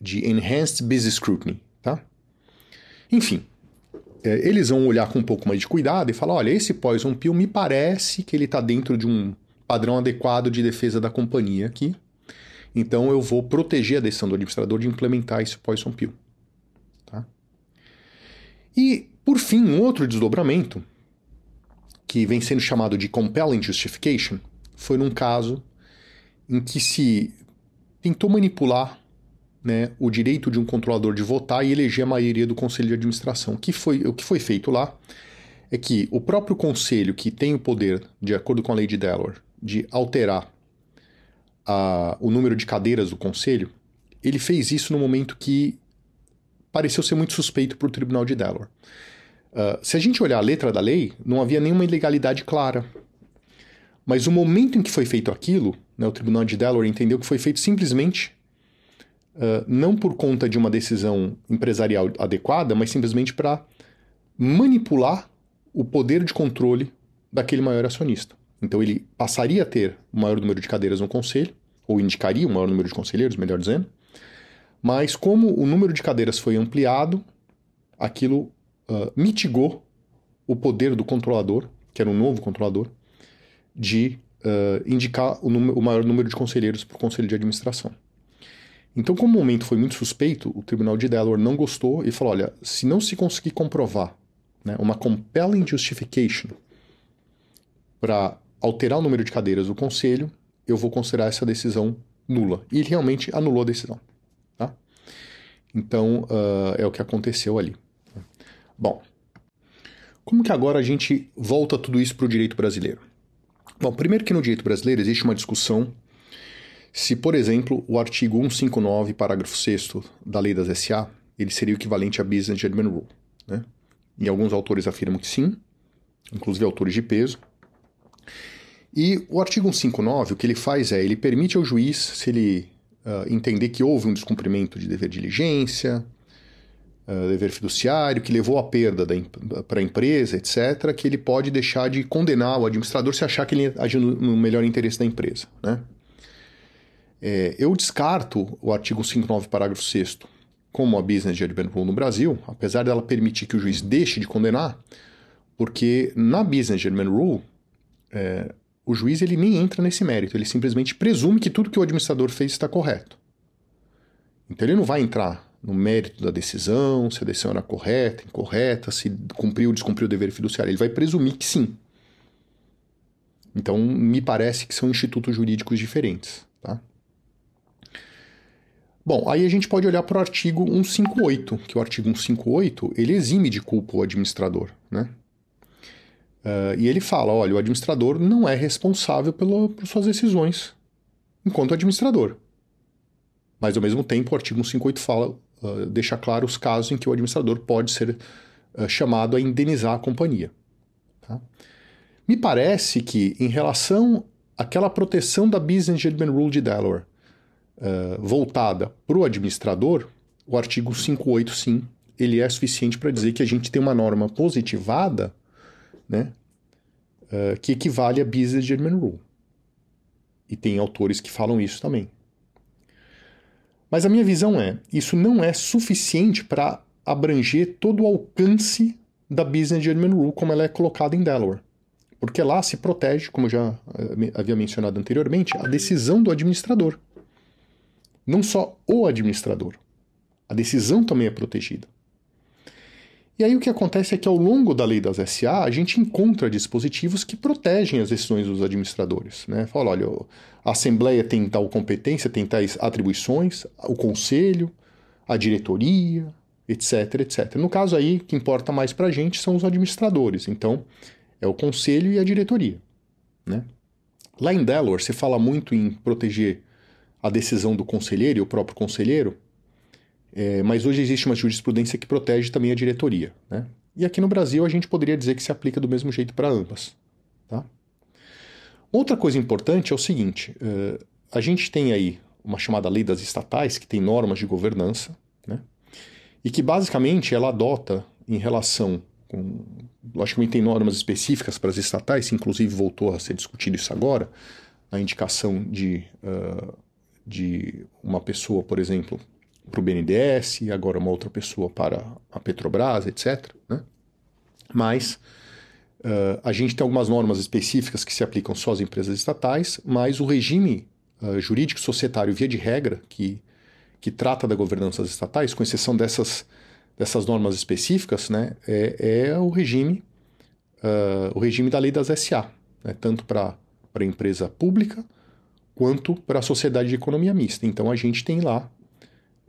de Enhanced Business Scrutiny. Tá? Enfim, é, eles vão olhar com um pouco mais de cuidado e falar: olha, esse Poison Pill me parece que ele está dentro de um padrão adequado de defesa da companhia aqui. Então eu vou proteger a decisão do administrador de implementar esse poison pill. Tá? E, por fim, um outro desdobramento, que vem sendo chamado de compelling justification, foi num caso em que se tentou manipular né, o direito de um controlador de votar e eleger a maioria do conselho de administração. O que foi, o que foi feito lá é que o próprio conselho, que tem o poder, de acordo com a lei de Delaware, de alterar a, o número de cadeiras do conselho, ele fez isso no momento que pareceu ser muito suspeito para o tribunal de Delaware. Uh, se a gente olhar a letra da lei, não havia nenhuma ilegalidade clara. Mas o momento em que foi feito aquilo, né, o tribunal de Delaware entendeu que foi feito simplesmente uh, não por conta de uma decisão empresarial adequada, mas simplesmente para manipular o poder de controle daquele maior acionista. Então ele passaria a ter o maior número de cadeiras no conselho, ou indicaria o maior número de conselheiros, melhor dizendo. Mas como o número de cadeiras foi ampliado, aquilo uh, mitigou o poder do controlador, que era um novo controlador, de uh, indicar o, o, maior número de conselheiros para o conselho de administração. Então, como o momento foi muito suspeito, o tribunal de Delaware não gostou e falou: olha, se não se conseguir comprovar né, uma compelling justification para alterar o número de cadeiras do conselho, eu vou considerar essa decisão nula. E ele realmente anulou a decisão. Tá? Então, uh, é o que aconteceu ali. Bom, como que agora a gente volta tudo isso para o direito brasileiro? Bom, primeiro que no direito brasileiro existe uma discussão se, por exemplo, o artigo 159, parágrafo 6 da Lei das SA, ele seria o equivalente a Business Judgment Rule. Né? E alguns autores afirmam que sim, inclusive autores de peso, e o artigo 159, o que ele faz é, ele permite ao juiz, se ele uh, entender que houve um descumprimento de dever de diligência, uh, dever fiduciário, que levou à perda para a empresa, etc., que ele pode deixar de condenar o administrador se achar que ele agiu no, melhor interesse da empresa. Né? É, eu descarto o artigo 159, parágrafo 6 como a Business Judgment Rule no Brasil, apesar dela permitir que o juiz deixe de condenar, porque na Business Judgment Rule, é, o juiz ele nem entra nesse mérito, ele simplesmente presume que tudo que o administrador fez está correto. Então ele não vai entrar no mérito da decisão, se a decisão era correta, incorreta, se cumpriu ou descumpriu o dever fiduciário. Ele vai presumir que sim. Então me parece que são institutos jurídicos diferentes. Tá? Bom, aí a gente pode olhar para o artigo 158, que o artigo 158 ele exime de culpa o administrador, né? Uh, e ele fala: olha, o administrador não é responsável pelo, por suas decisões enquanto administrador. Mas, ao mesmo tempo, o artigo 158 fala, uh, deixa claro os casos em que o administrador pode ser uh, chamado a indenizar a companhia. Tá? Me parece que, em relação àquela proteção da Business Judgment Rule de Delaware voltada para o administrador, o artigo 58, sim, ele é suficiente para dizer que a gente tem uma norma positivada né, uh, que equivale a Business German Rule. E tem autores que falam isso também. Mas a minha visão é, isso não é suficiente para abranger todo o alcance da Business Judgment Rule como ela é colocada em Delaware. Porque lá se protege, como eu já eh, havia mencionado anteriormente, a decisão do administrador. Não só o administrador. A decisão também é protegida. E aí o que acontece é que ao longo da lei das SA, a gente encontra dispositivos que protegem as decisões dos administradores. Né? Fala, olha, a Assembleia tem tal competência, tem tais atribuições, o Conselho, a diretoria, etc, etc. No caso aí, o que importa mais para a gente são os administradores. Então, é o Conselho e a diretoria. Né? Lá em Delaware, se fala muito em proteger a decisão do conselheiro e o próprio conselheiro, é, mas hoje existe uma jurisprudência que protege também a diretoria. Né? E aqui no Brasil a gente poderia dizer que se aplica do mesmo jeito para ambas. Tá? Outra coisa importante é o seguinte: uh, a gente tem aí uma chamada lei das estatais, que tem normas de governança, né? e que basicamente ela adota em relação com. Logicamente tem normas específicas para as estatais, inclusive voltou a ser discutido isso agora, a indicação de, uh, de uma pessoa, por exemplo, para o BNDES, agora uma outra pessoa para a Petrobras, etc. Né? Mas uh, a gente tem algumas normas específicas que se aplicam só às empresas estatais, mas o regime uh, jurídico societário, via de regra, que, que trata da governança das estatais, com exceção dessas, dessas normas específicas, né, é, é o regime uh, o regime da lei das SA, né, tanto para a empresa pública quanto para a sociedade de economia mista. Então a gente tem lá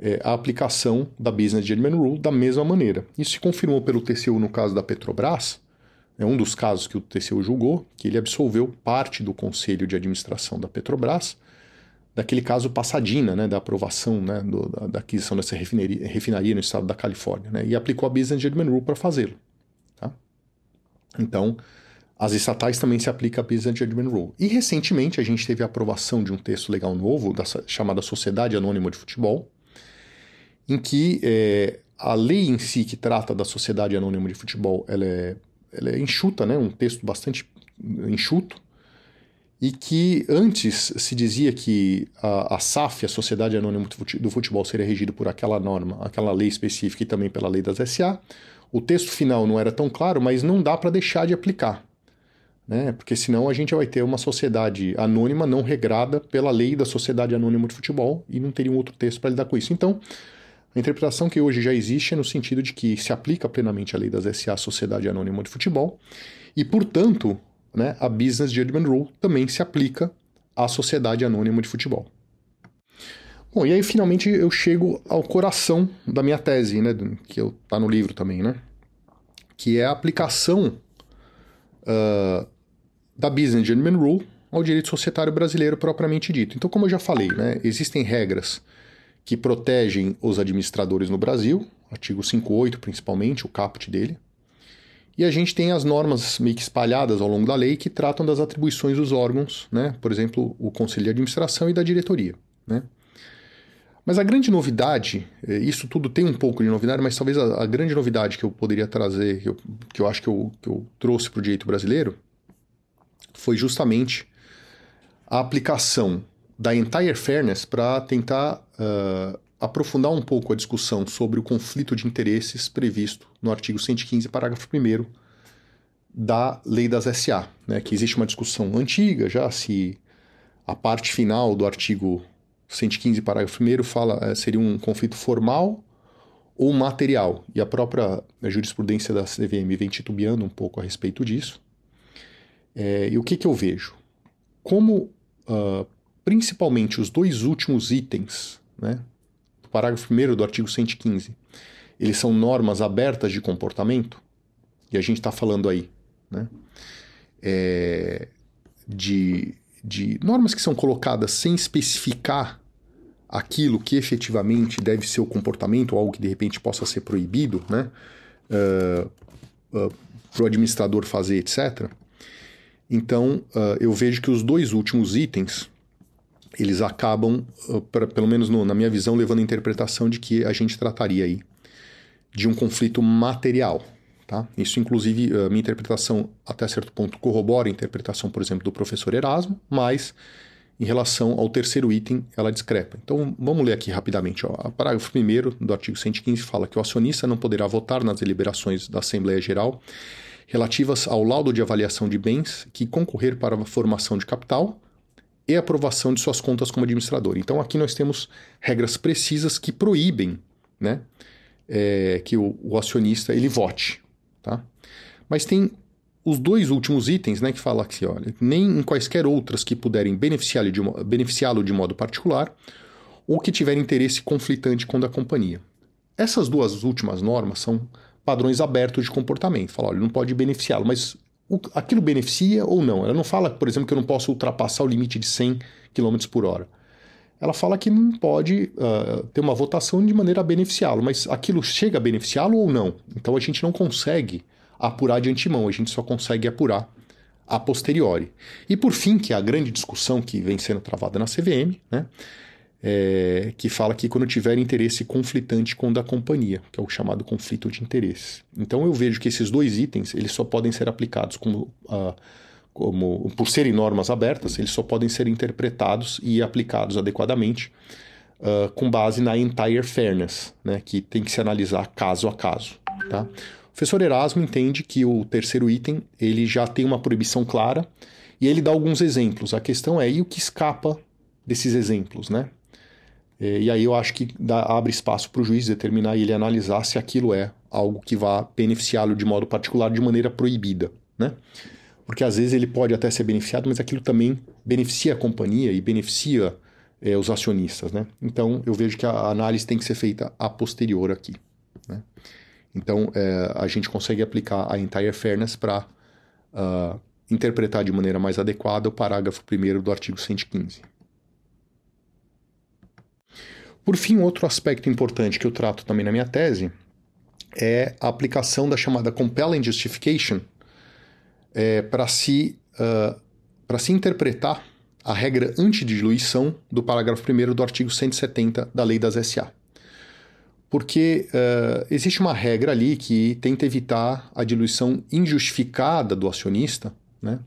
é, a aplicação da Business Judgment Rule da mesma maneira. Isso se confirmou pelo TCU no caso da Petrobras, é um dos casos que o TCU julgou, que ele absolveu parte do conselho de administração da Petrobras, daquele caso Passadina, né, da aprovação né, do, da, da, aquisição dessa refinaria, refinaria, no estado da Califórnia, né, e aplicou a Business Judgment Rule para fazê-lo. Tá? Então, as estatais também se aplica a Business Judgment Rule. E recentemente a gente teve a aprovação de um texto legal novo, da, chamada Sociedade Anônima de Futebol, em que é, a lei em si que trata da sociedade anônima de futebol, ela é, ela é enxuta, né? um texto bastante enxuto, e que antes se dizia que a, a SAF, a Sociedade Anônima do Futebol, seria regida por aquela norma, aquela lei específica e também pela lei das SA. O texto final não era tão claro, mas não dá para deixar de aplicar, né? porque senão a gente vai ter uma sociedade anônima não regrada pela lei da Sociedade Anônima de Futebol e não teria um outro texto para lidar com isso. Então, a interpretação que hoje já existe é no sentido de que se aplica plenamente a lei das SA, Sociedade Anônima de Futebol, e, portanto, né, a Business Judgment Rule também se aplica à Sociedade Anônima de Futebol. Bom, e aí finalmente eu chego ao coração da minha tese, né, que está no livro também, né, que é a aplicação uh, da Business Judgment Rule ao direito societário brasileiro propriamente dito. Então, como eu já falei, né, existem regras que protegem os administradores no Brasil, artigo 58 principalmente, o caput dele. E a gente tem as normas meio que espalhadas ao longo da lei que tratam das atribuições dos órgãos, né? por exemplo, o Conselho de Administração e da diretoria. Né? Mas a grande novidade, é, isso tudo tem um pouco de novidade, mas talvez a, a grande novidade que eu poderia trazer, que eu, que eu acho que eu, que eu trouxe para o direito brasileiro, foi justamente a aplicação da Entire Fairness para tentar uh, aprofundar um pouco a discussão sobre o conflito de interesses previsto no artigo 115, parágrafo 1 da Lei das SA, né, que existe uma discussão antiga já se a parte final do artigo 115, parágrafo 1 fala uh, seria um conflito formal ou material, e a própria jurisprudência da CVM vem titubeando um pouco a respeito disso. É, e o que, que eu vejo? Como uh, principalmente os dois últimos itens, né, do parágrafo 1 do artigo 115, eles são normas abertas de comportamento, e a gente está falando aí né, é, de, de normas que são colocadas sem especificar aquilo que efetivamente deve ser o comportamento, ou algo que de repente possa ser proibido, né, uh, uh, para o administrador fazer, etc. Então, uh, eu vejo que os dois últimos itens eles acabam, uh, pra, pelo menos no, na minha visão, levando a interpretação de que a gente trataria aí de um conflito material. Tá? Isso, inclusive, a minha interpretação, até certo ponto, corrobora a interpretação, por exemplo, do professor Erasmo, mas em relação ao terceiro item, ela discrepa. Então, vamos ler aqui rapidamente. Ó. O parágrafo 1 do artigo 115 fala que o acionista não poderá votar nas deliberações da Assembleia Geral relativas ao laudo de avaliação de bens que concorrer para a formação de capital e aprovação de suas contas como administrador. Então, aqui nós temos regras precisas que proíbem né, é, que o, o acionista ele vote. Tá? Mas tem os dois últimos itens, né, que fala que, olha, nem em quaisquer outras que puderem beneficiá-lo de, beneficiá de modo particular ou que tiver interesse conflitante com o da companhia. Essas duas últimas normas são padrões abertos de comportamento. Fala, olha, não pode beneficiá-lo, mas aquilo beneficia ou não? Ela não fala, por exemplo, que eu não posso ultrapassar o limite de 100 km por hora. Ela fala que não pode uh, ter uma votação de maneira a beneficiá-lo, mas aquilo chega a beneficiá-lo ou não? Então a gente não consegue apurar de antemão, a gente só consegue apurar a posteriori. E por fim, que é a grande discussão que vem sendo travada na CVM, né, é, que fala que quando tiver interesse conflitante com o da companhia, que é o chamado conflito de interesse. Então eu vejo que esses dois itens eles só podem ser aplicados como, como por serem normas abertas, eles só podem ser interpretados e aplicados adequadamente uh, com base na entire fairness, né, que tem que se analisar caso a caso. Tá? professor Erasmo entende que o terceiro item ele já tem uma proibição clara e ele dá alguns exemplos. A questão é e o que escapa desses exemplos, né? É, e aí eu acho que dá, abre espaço para o juiz determinar e ele analisar se aquilo é algo que vá beneficiá-lo de modo particular de maneira proibida, né? Porque às vezes ele pode até ser beneficiado, mas aquilo também beneficia a companhia e beneficia é, os acionistas, né? Então eu vejo que a análise tem que ser feita a posterior aqui, né? Então, é, a gente consegue aplicar a entire fairness para uh, ah, interpretar de maneira mais adequada o parágrafo 1 do artigo 115. Por fim, outro aspecto importante que eu trato também na minha tese é a aplicação da chamada compelling justification é, para se, uh, se interpretar a regra antidiluição do parágrafo 1 do artigo 170 da Lei das SA porque uh, existe uma regra ali que tenta evitar a diluição injustificada do acionista, né?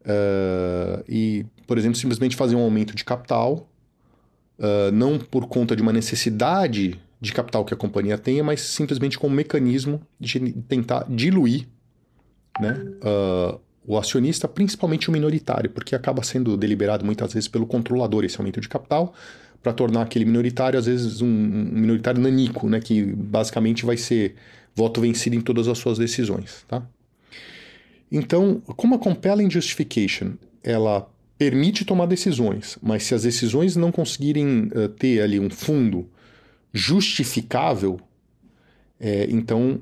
Uh, e, por exemplo, simplesmente fazer um aumento de capital, uh, não por conta de uma necessidade de capital que a companhia tenha, mas simplesmente como mecanismo de tentar diluir né, o acionista, principalmente o minoritário, porque acaba sendo deliberado muitas vezes pelo controlador esse aumento de capital, para tornar aquele minoritário, às vezes, um, um, minoritário nanico, né, que basicamente vai ser voto vencido em todas as suas decisões. Tá? Então, como a compelling justification ela permite tomar decisões, mas se as decisões não conseguirem uh, ter ali um fundo justificável, é, então,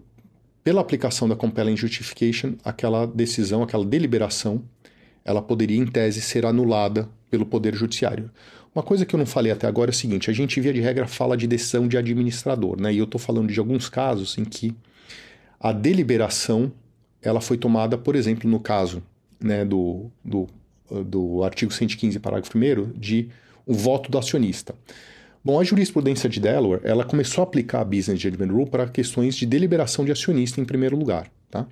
pela aplicação da compelling justification, aquela decisão, aquela deliberação, ela poderia, em tese, ser anulada pelo Poder Judiciário. Uma coisa que eu não falei até agora é o seguinte: a gente, via de regra, fala de decisão de administrador, né? E eu estou falando de alguns casos em que a deliberação ela foi tomada, por exemplo, no caso né, do, do, do artigo 115, parágrafo 1, de o voto do acionista. Bom, a jurisprudência de Delaware ela começou a aplicar a Business Judgment Rule para questões de deliberação de acionista em primeiro lugar. Tá?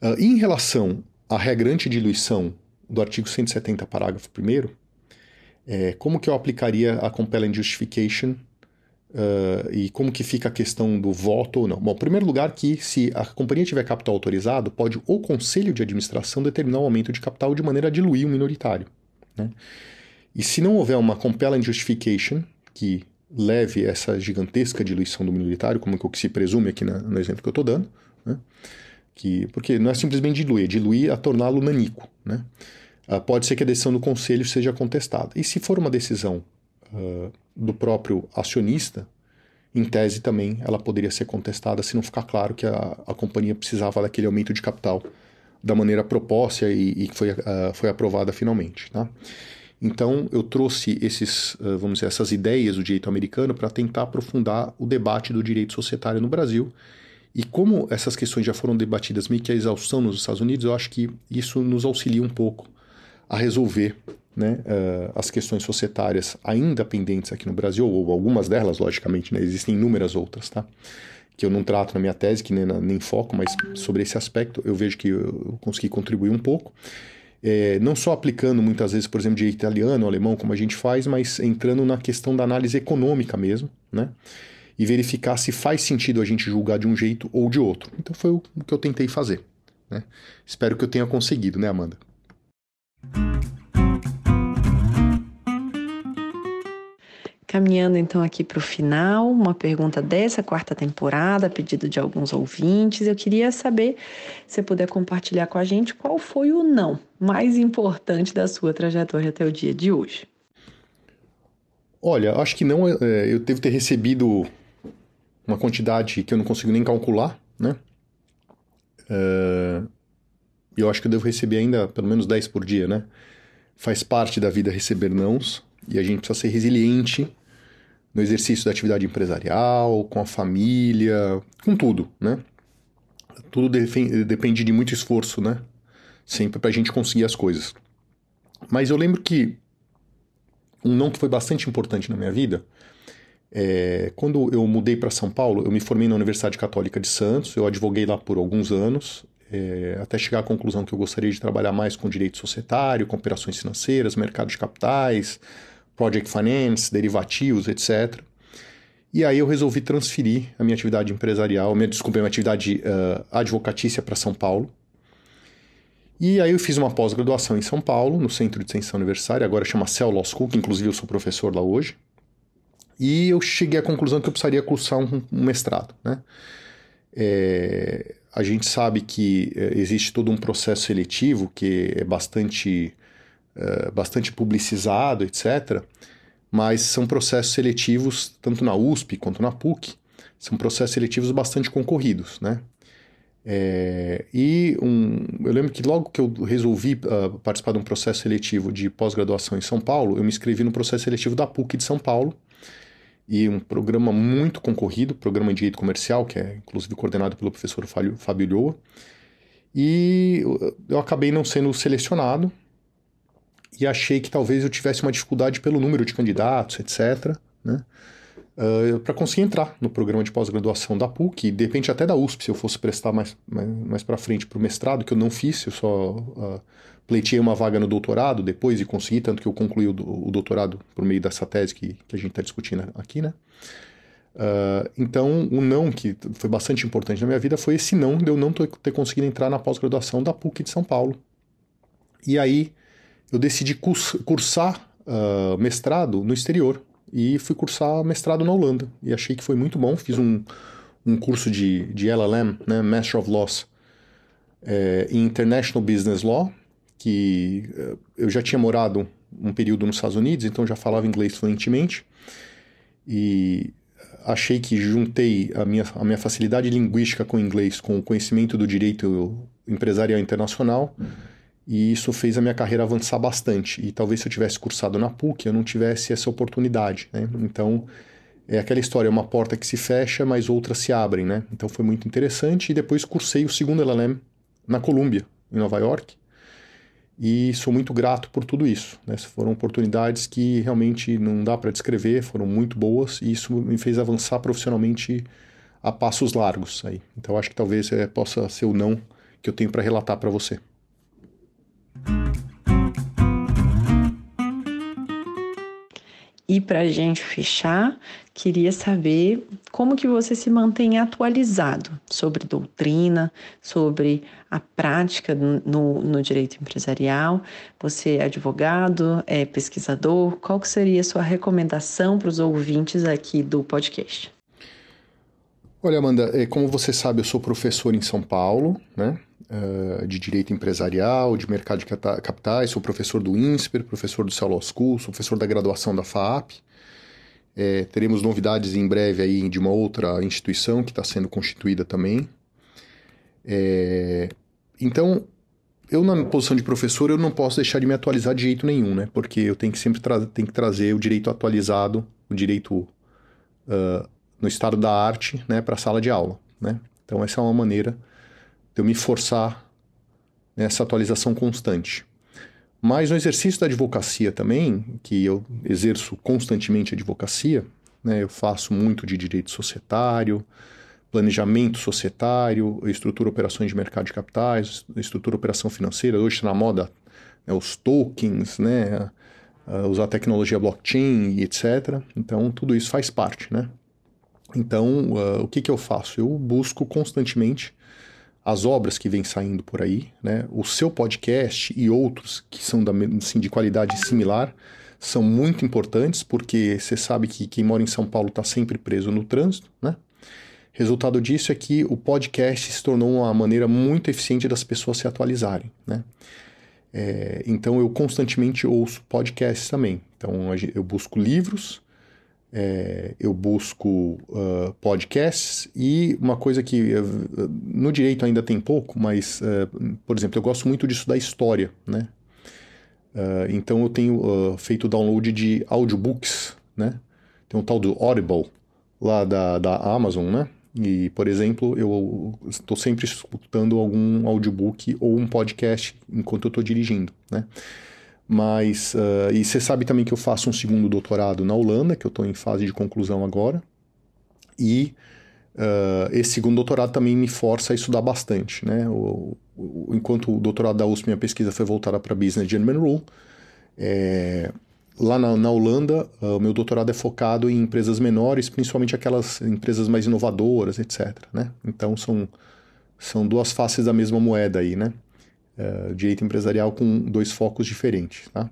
Uh, em relação à regra antidiluição do artigo 170, parágrafo 1, é, como que eu aplicaria a compelling justification uh, e como que fica a questão do voto ou não? Bom, em primeiro lugar que se a companhia tiver capital autorizado, pode o conselho de administração determinar o aumento de capital de maneira a diluir o minoritário. Né? E se não houver uma compelling justification que leve essa gigantesca diluição do minoritário, como que o que se presume aqui na, no exemplo que eu estou dando, né? que, porque não é simplesmente diluir, é diluir a torná-lo nanico. Né? uh, pode ser que a decisão do conselho seja contestada. E se for uma decisão uh, do próprio acionista, em tese também ela poderia ser contestada se não ficar claro que a, a companhia precisava daquele aumento de capital da maneira proposta e, foi, uh, foi aprovada finalmente. Tá? Então eu trouxe esses, vamos dizer, essas ideias do direito americano para tentar aprofundar o debate do direito societário no Brasil. E como essas questões já foram debatidas meio que a exaustão nos Estados Unidos, eu acho que isso nos auxilia um pouco a resolver né, uh, as questões societárias ainda pendentes aqui no Brasil, ou algumas delas, logicamente, né, existem inúmeras outras, tá? que eu não trato na minha tese, que nem, nem foco, mas sobre esse aspecto eu vejo que eu consegui contribuir um pouco. é, não só aplicando muitas vezes, por exemplo, direito italiano, alemão, como a gente faz, mas entrando na questão da análise econômica mesmo, né? E verificar se faz sentido a gente julgar de um jeito ou de outro. Então foi o que eu tentei fazer. Né? Espero que eu tenha conseguido, né, Amanda? Caminhando então aqui para o final, uma pergunta dessa quarta temporada, pedido de alguns ouvintes. Eu queria saber, se você puder compartilhar com a gente, qual foi o não mais importante da sua trajetória até o dia de hoje? Olha, acho que não. É, eu devo ter recebido uma quantidade que eu não consigo nem calcular, né? É, eu acho que eu devo receber ainda pelo menos 10 por dia, né? Faz parte da vida receber nãos e a gente precisa ser resiliente no exercício da atividade empresarial, com a família, com tudo, né? Tudo depende de muito esforço, né? Sempre para a gente conseguir as coisas. Mas eu lembro que um não que foi bastante importante na minha vida é, quando eu mudei para São Paulo, eu me formei na Universidade Católica de Santos, eu advoguei lá por alguns anos, é, até chegar à conclusão que eu gostaria de trabalhar mais com direito societário, com operações financeiras, mercado de capitais, project finance, derivativos, etc. E aí eu resolvi transferir a minha atividade empresarial, minha, desculpa, minha atividade uh, advocatícia para São Paulo. E aí eu fiz uma pós-graduação em São Paulo, no Centro de Extensão Universitária, agora chama Cell Law School, que inclusive eu sou professor lá hoje. E eu cheguei à conclusão que eu precisaria cursar um, um mestrado, né? É, a gente sabe que é, existe todo um processo seletivo que é bastante eh, bastante publicizado, etc. Mas são processos seletivos, tanto na USP quanto na PUC, são processos seletivos bastante concorridos, né? É, e um, eu lembro que logo que eu resolvi uh, participar de um processo seletivo de pós-graduação em São Paulo, eu me inscrevi no processo seletivo da PUC de São Paulo, e um programa muito concorrido, programa de direito comercial, que é inclusive coordenado pelo professor Fábio Lhoa, e eu acabei não sendo selecionado, e achei que talvez eu tivesse uma dificuldade pelo número de candidatos, etc., né? Uh, ah, para conseguir entrar no programa de pós-graduação da PUC, e de repente até da USP, se eu fosse prestar mais, mais, mais para frente para o mestrado, que eu não fiz, eu só uh, pleiteei uma vaga no doutorado depois e consegui, tanto que eu concluí o, o doutorado por meio dessa tese que, que a gente está discutindo aqui, né? Uh, então, o não que foi bastante importante na minha vida foi esse não de eu não ter, conseguido entrar na pós-graduação da PUC de São Paulo. E aí, eu decidi cursar uh, mestrado no exterior e fui cursar mestrado na Holanda. E achei que foi muito bom. Fiz um, um curso de, de LLM, né, Master of Laws, é, em International Business Law, que uh, eu já tinha morado um período nos Estados Unidos, então já falava inglês fluentemente. E achei que juntei a minha, a minha facilidade linguística com o inglês com o conhecimento do direito empresarial internacional. E isso fez a minha carreira avançar bastante. E talvez se eu tivesse cursado na PUC, eu não tivesse essa oportunidade, né? Então, é aquela história, uma porta que se fecha, mas outras se abrem, né? Então foi muito interessante. E depois cursei o segundo LLM na Colômbia, em Nova York. E sou muito grato por tudo isso. Né? Foram oportunidades que realmente não dá para descrever, foram muito boas. E isso me fez avançar profissionalmente a passos largos. Aí. Então acho que talvez é, possa ser o não que eu tenho para relatar para você. E para a gente fechar, queria saber como que você se mantém atualizado sobre doutrina, sobre a prática no, no direito empresarial. Você é advogado, é pesquisador. Qual que seria a sua recomendação para os ouvintes aqui do podcast? Olha, Amanda, é, como você sabe, eu sou professor em São Paulo, né? Uh, de Direito Empresarial, de Mercado de Capitais, sou professor do INSPER, professor do Cell School, sou professor da graduação da FAAP. É, teremos novidades em breve aí de uma outra instituição que está sendo constituída também. É, então, eu na posição de professor, eu não posso deixar de me atualizar de jeito nenhum, né? Porque eu tenho que sempre tra tenho que trazer o direito atualizado, o direito uh, no estado da arte, né, para a sala de aula, né? Então essa é uma maneira eu me forçar nessa atualização constante. Mas no exercício da advocacia também, que eu exerço constantemente a advocacia, né, eu faço muito de direito societário, planejamento societário, estrutura operações de mercado de capitais, estrutura operação financeira. Hoje está na moda né, os tokens, né, usar tecnologia blockchain etc. Então, tudo isso faz parte, né? Então, uh, o que, que eu faço? Eu busco constantemente as obras que vêm saindo por aí, né? O seu podcast e outros que são da, assim, de qualidade similar são muito importantes, porque você sabe que quem mora em São Paulo está sempre preso no trânsito, né? Resultado disso é que o podcast se tornou uma maneira muito eficiente das pessoas se atualizarem, né? É, então eu constantemente ouço podcasts também. Então eu busco livros, é, eu busco uh, podcasts e uma coisa que uh, no direito ainda tem pouco, mas, uh, por exemplo, eu gosto muito disso da história, né? então eu tenho feito download de audiobooks, né? Tem um tal do Audible lá da, da Amazon, né? E, por exemplo, eu estou sempre escutando algum audiobook ou um podcast enquanto eu estou dirigindo, né? Mas, uh, e você sabe também que eu faço um segundo doutorado na Holanda, que eu estou em fase de conclusão agora. E uh, esse segundo doutorado também me força a estudar bastante, né? O, o, enquanto o doutorado da USP, minha pesquisa foi voltada para Business German Rule, é, lá na, na Holanda, uh, o meu doutorado é focado em empresas menores, principalmente aquelas empresas mais inovadoras, etc. Né? Então, são, são duas faces da mesma moeda aí, né? Uh, direito empresarial com dois focos diferentes, tá?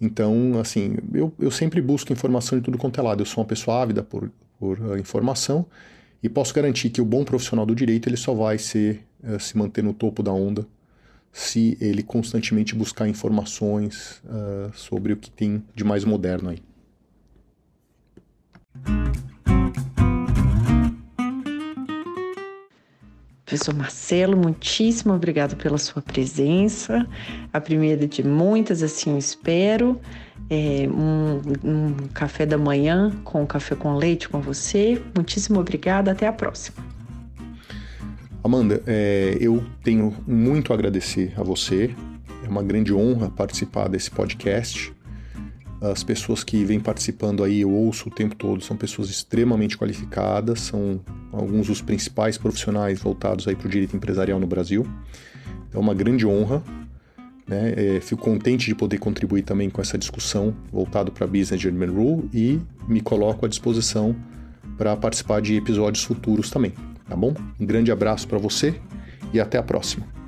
Então, assim, eu, eu sempre busco informação de tudo quanto é lado. Eu sou uma pessoa ávida por, por uh, informação e posso garantir que o bom profissional do direito ele só vai ser, uh, se manter no topo da onda se ele constantemente buscar informações uh, sobre o que tem de mais moderno aí. Professor Marcelo, muitíssimo obrigado pela sua presença. A primeira de muitas, assim eu espero. É, um, um café da manhã com café com leite com você. Muitíssimo obrigada. Até a próxima. Amanda, é, eu tenho muito a agradecer a você. É uma grande honra participar desse podcast. As pessoas que vêm participando aí, eu ouço o tempo todo, são pessoas extremamente qualificadas, são alguns dos principais profissionais voltados aí para o direito empresarial no Brasil. É uma grande honra. Né? É, fico contente de poder contribuir também com essa discussão voltado para Business German Rule e me coloco à disposição para participar de episódios futuros também, tá bom? Um grande abraço para você e até a próxima.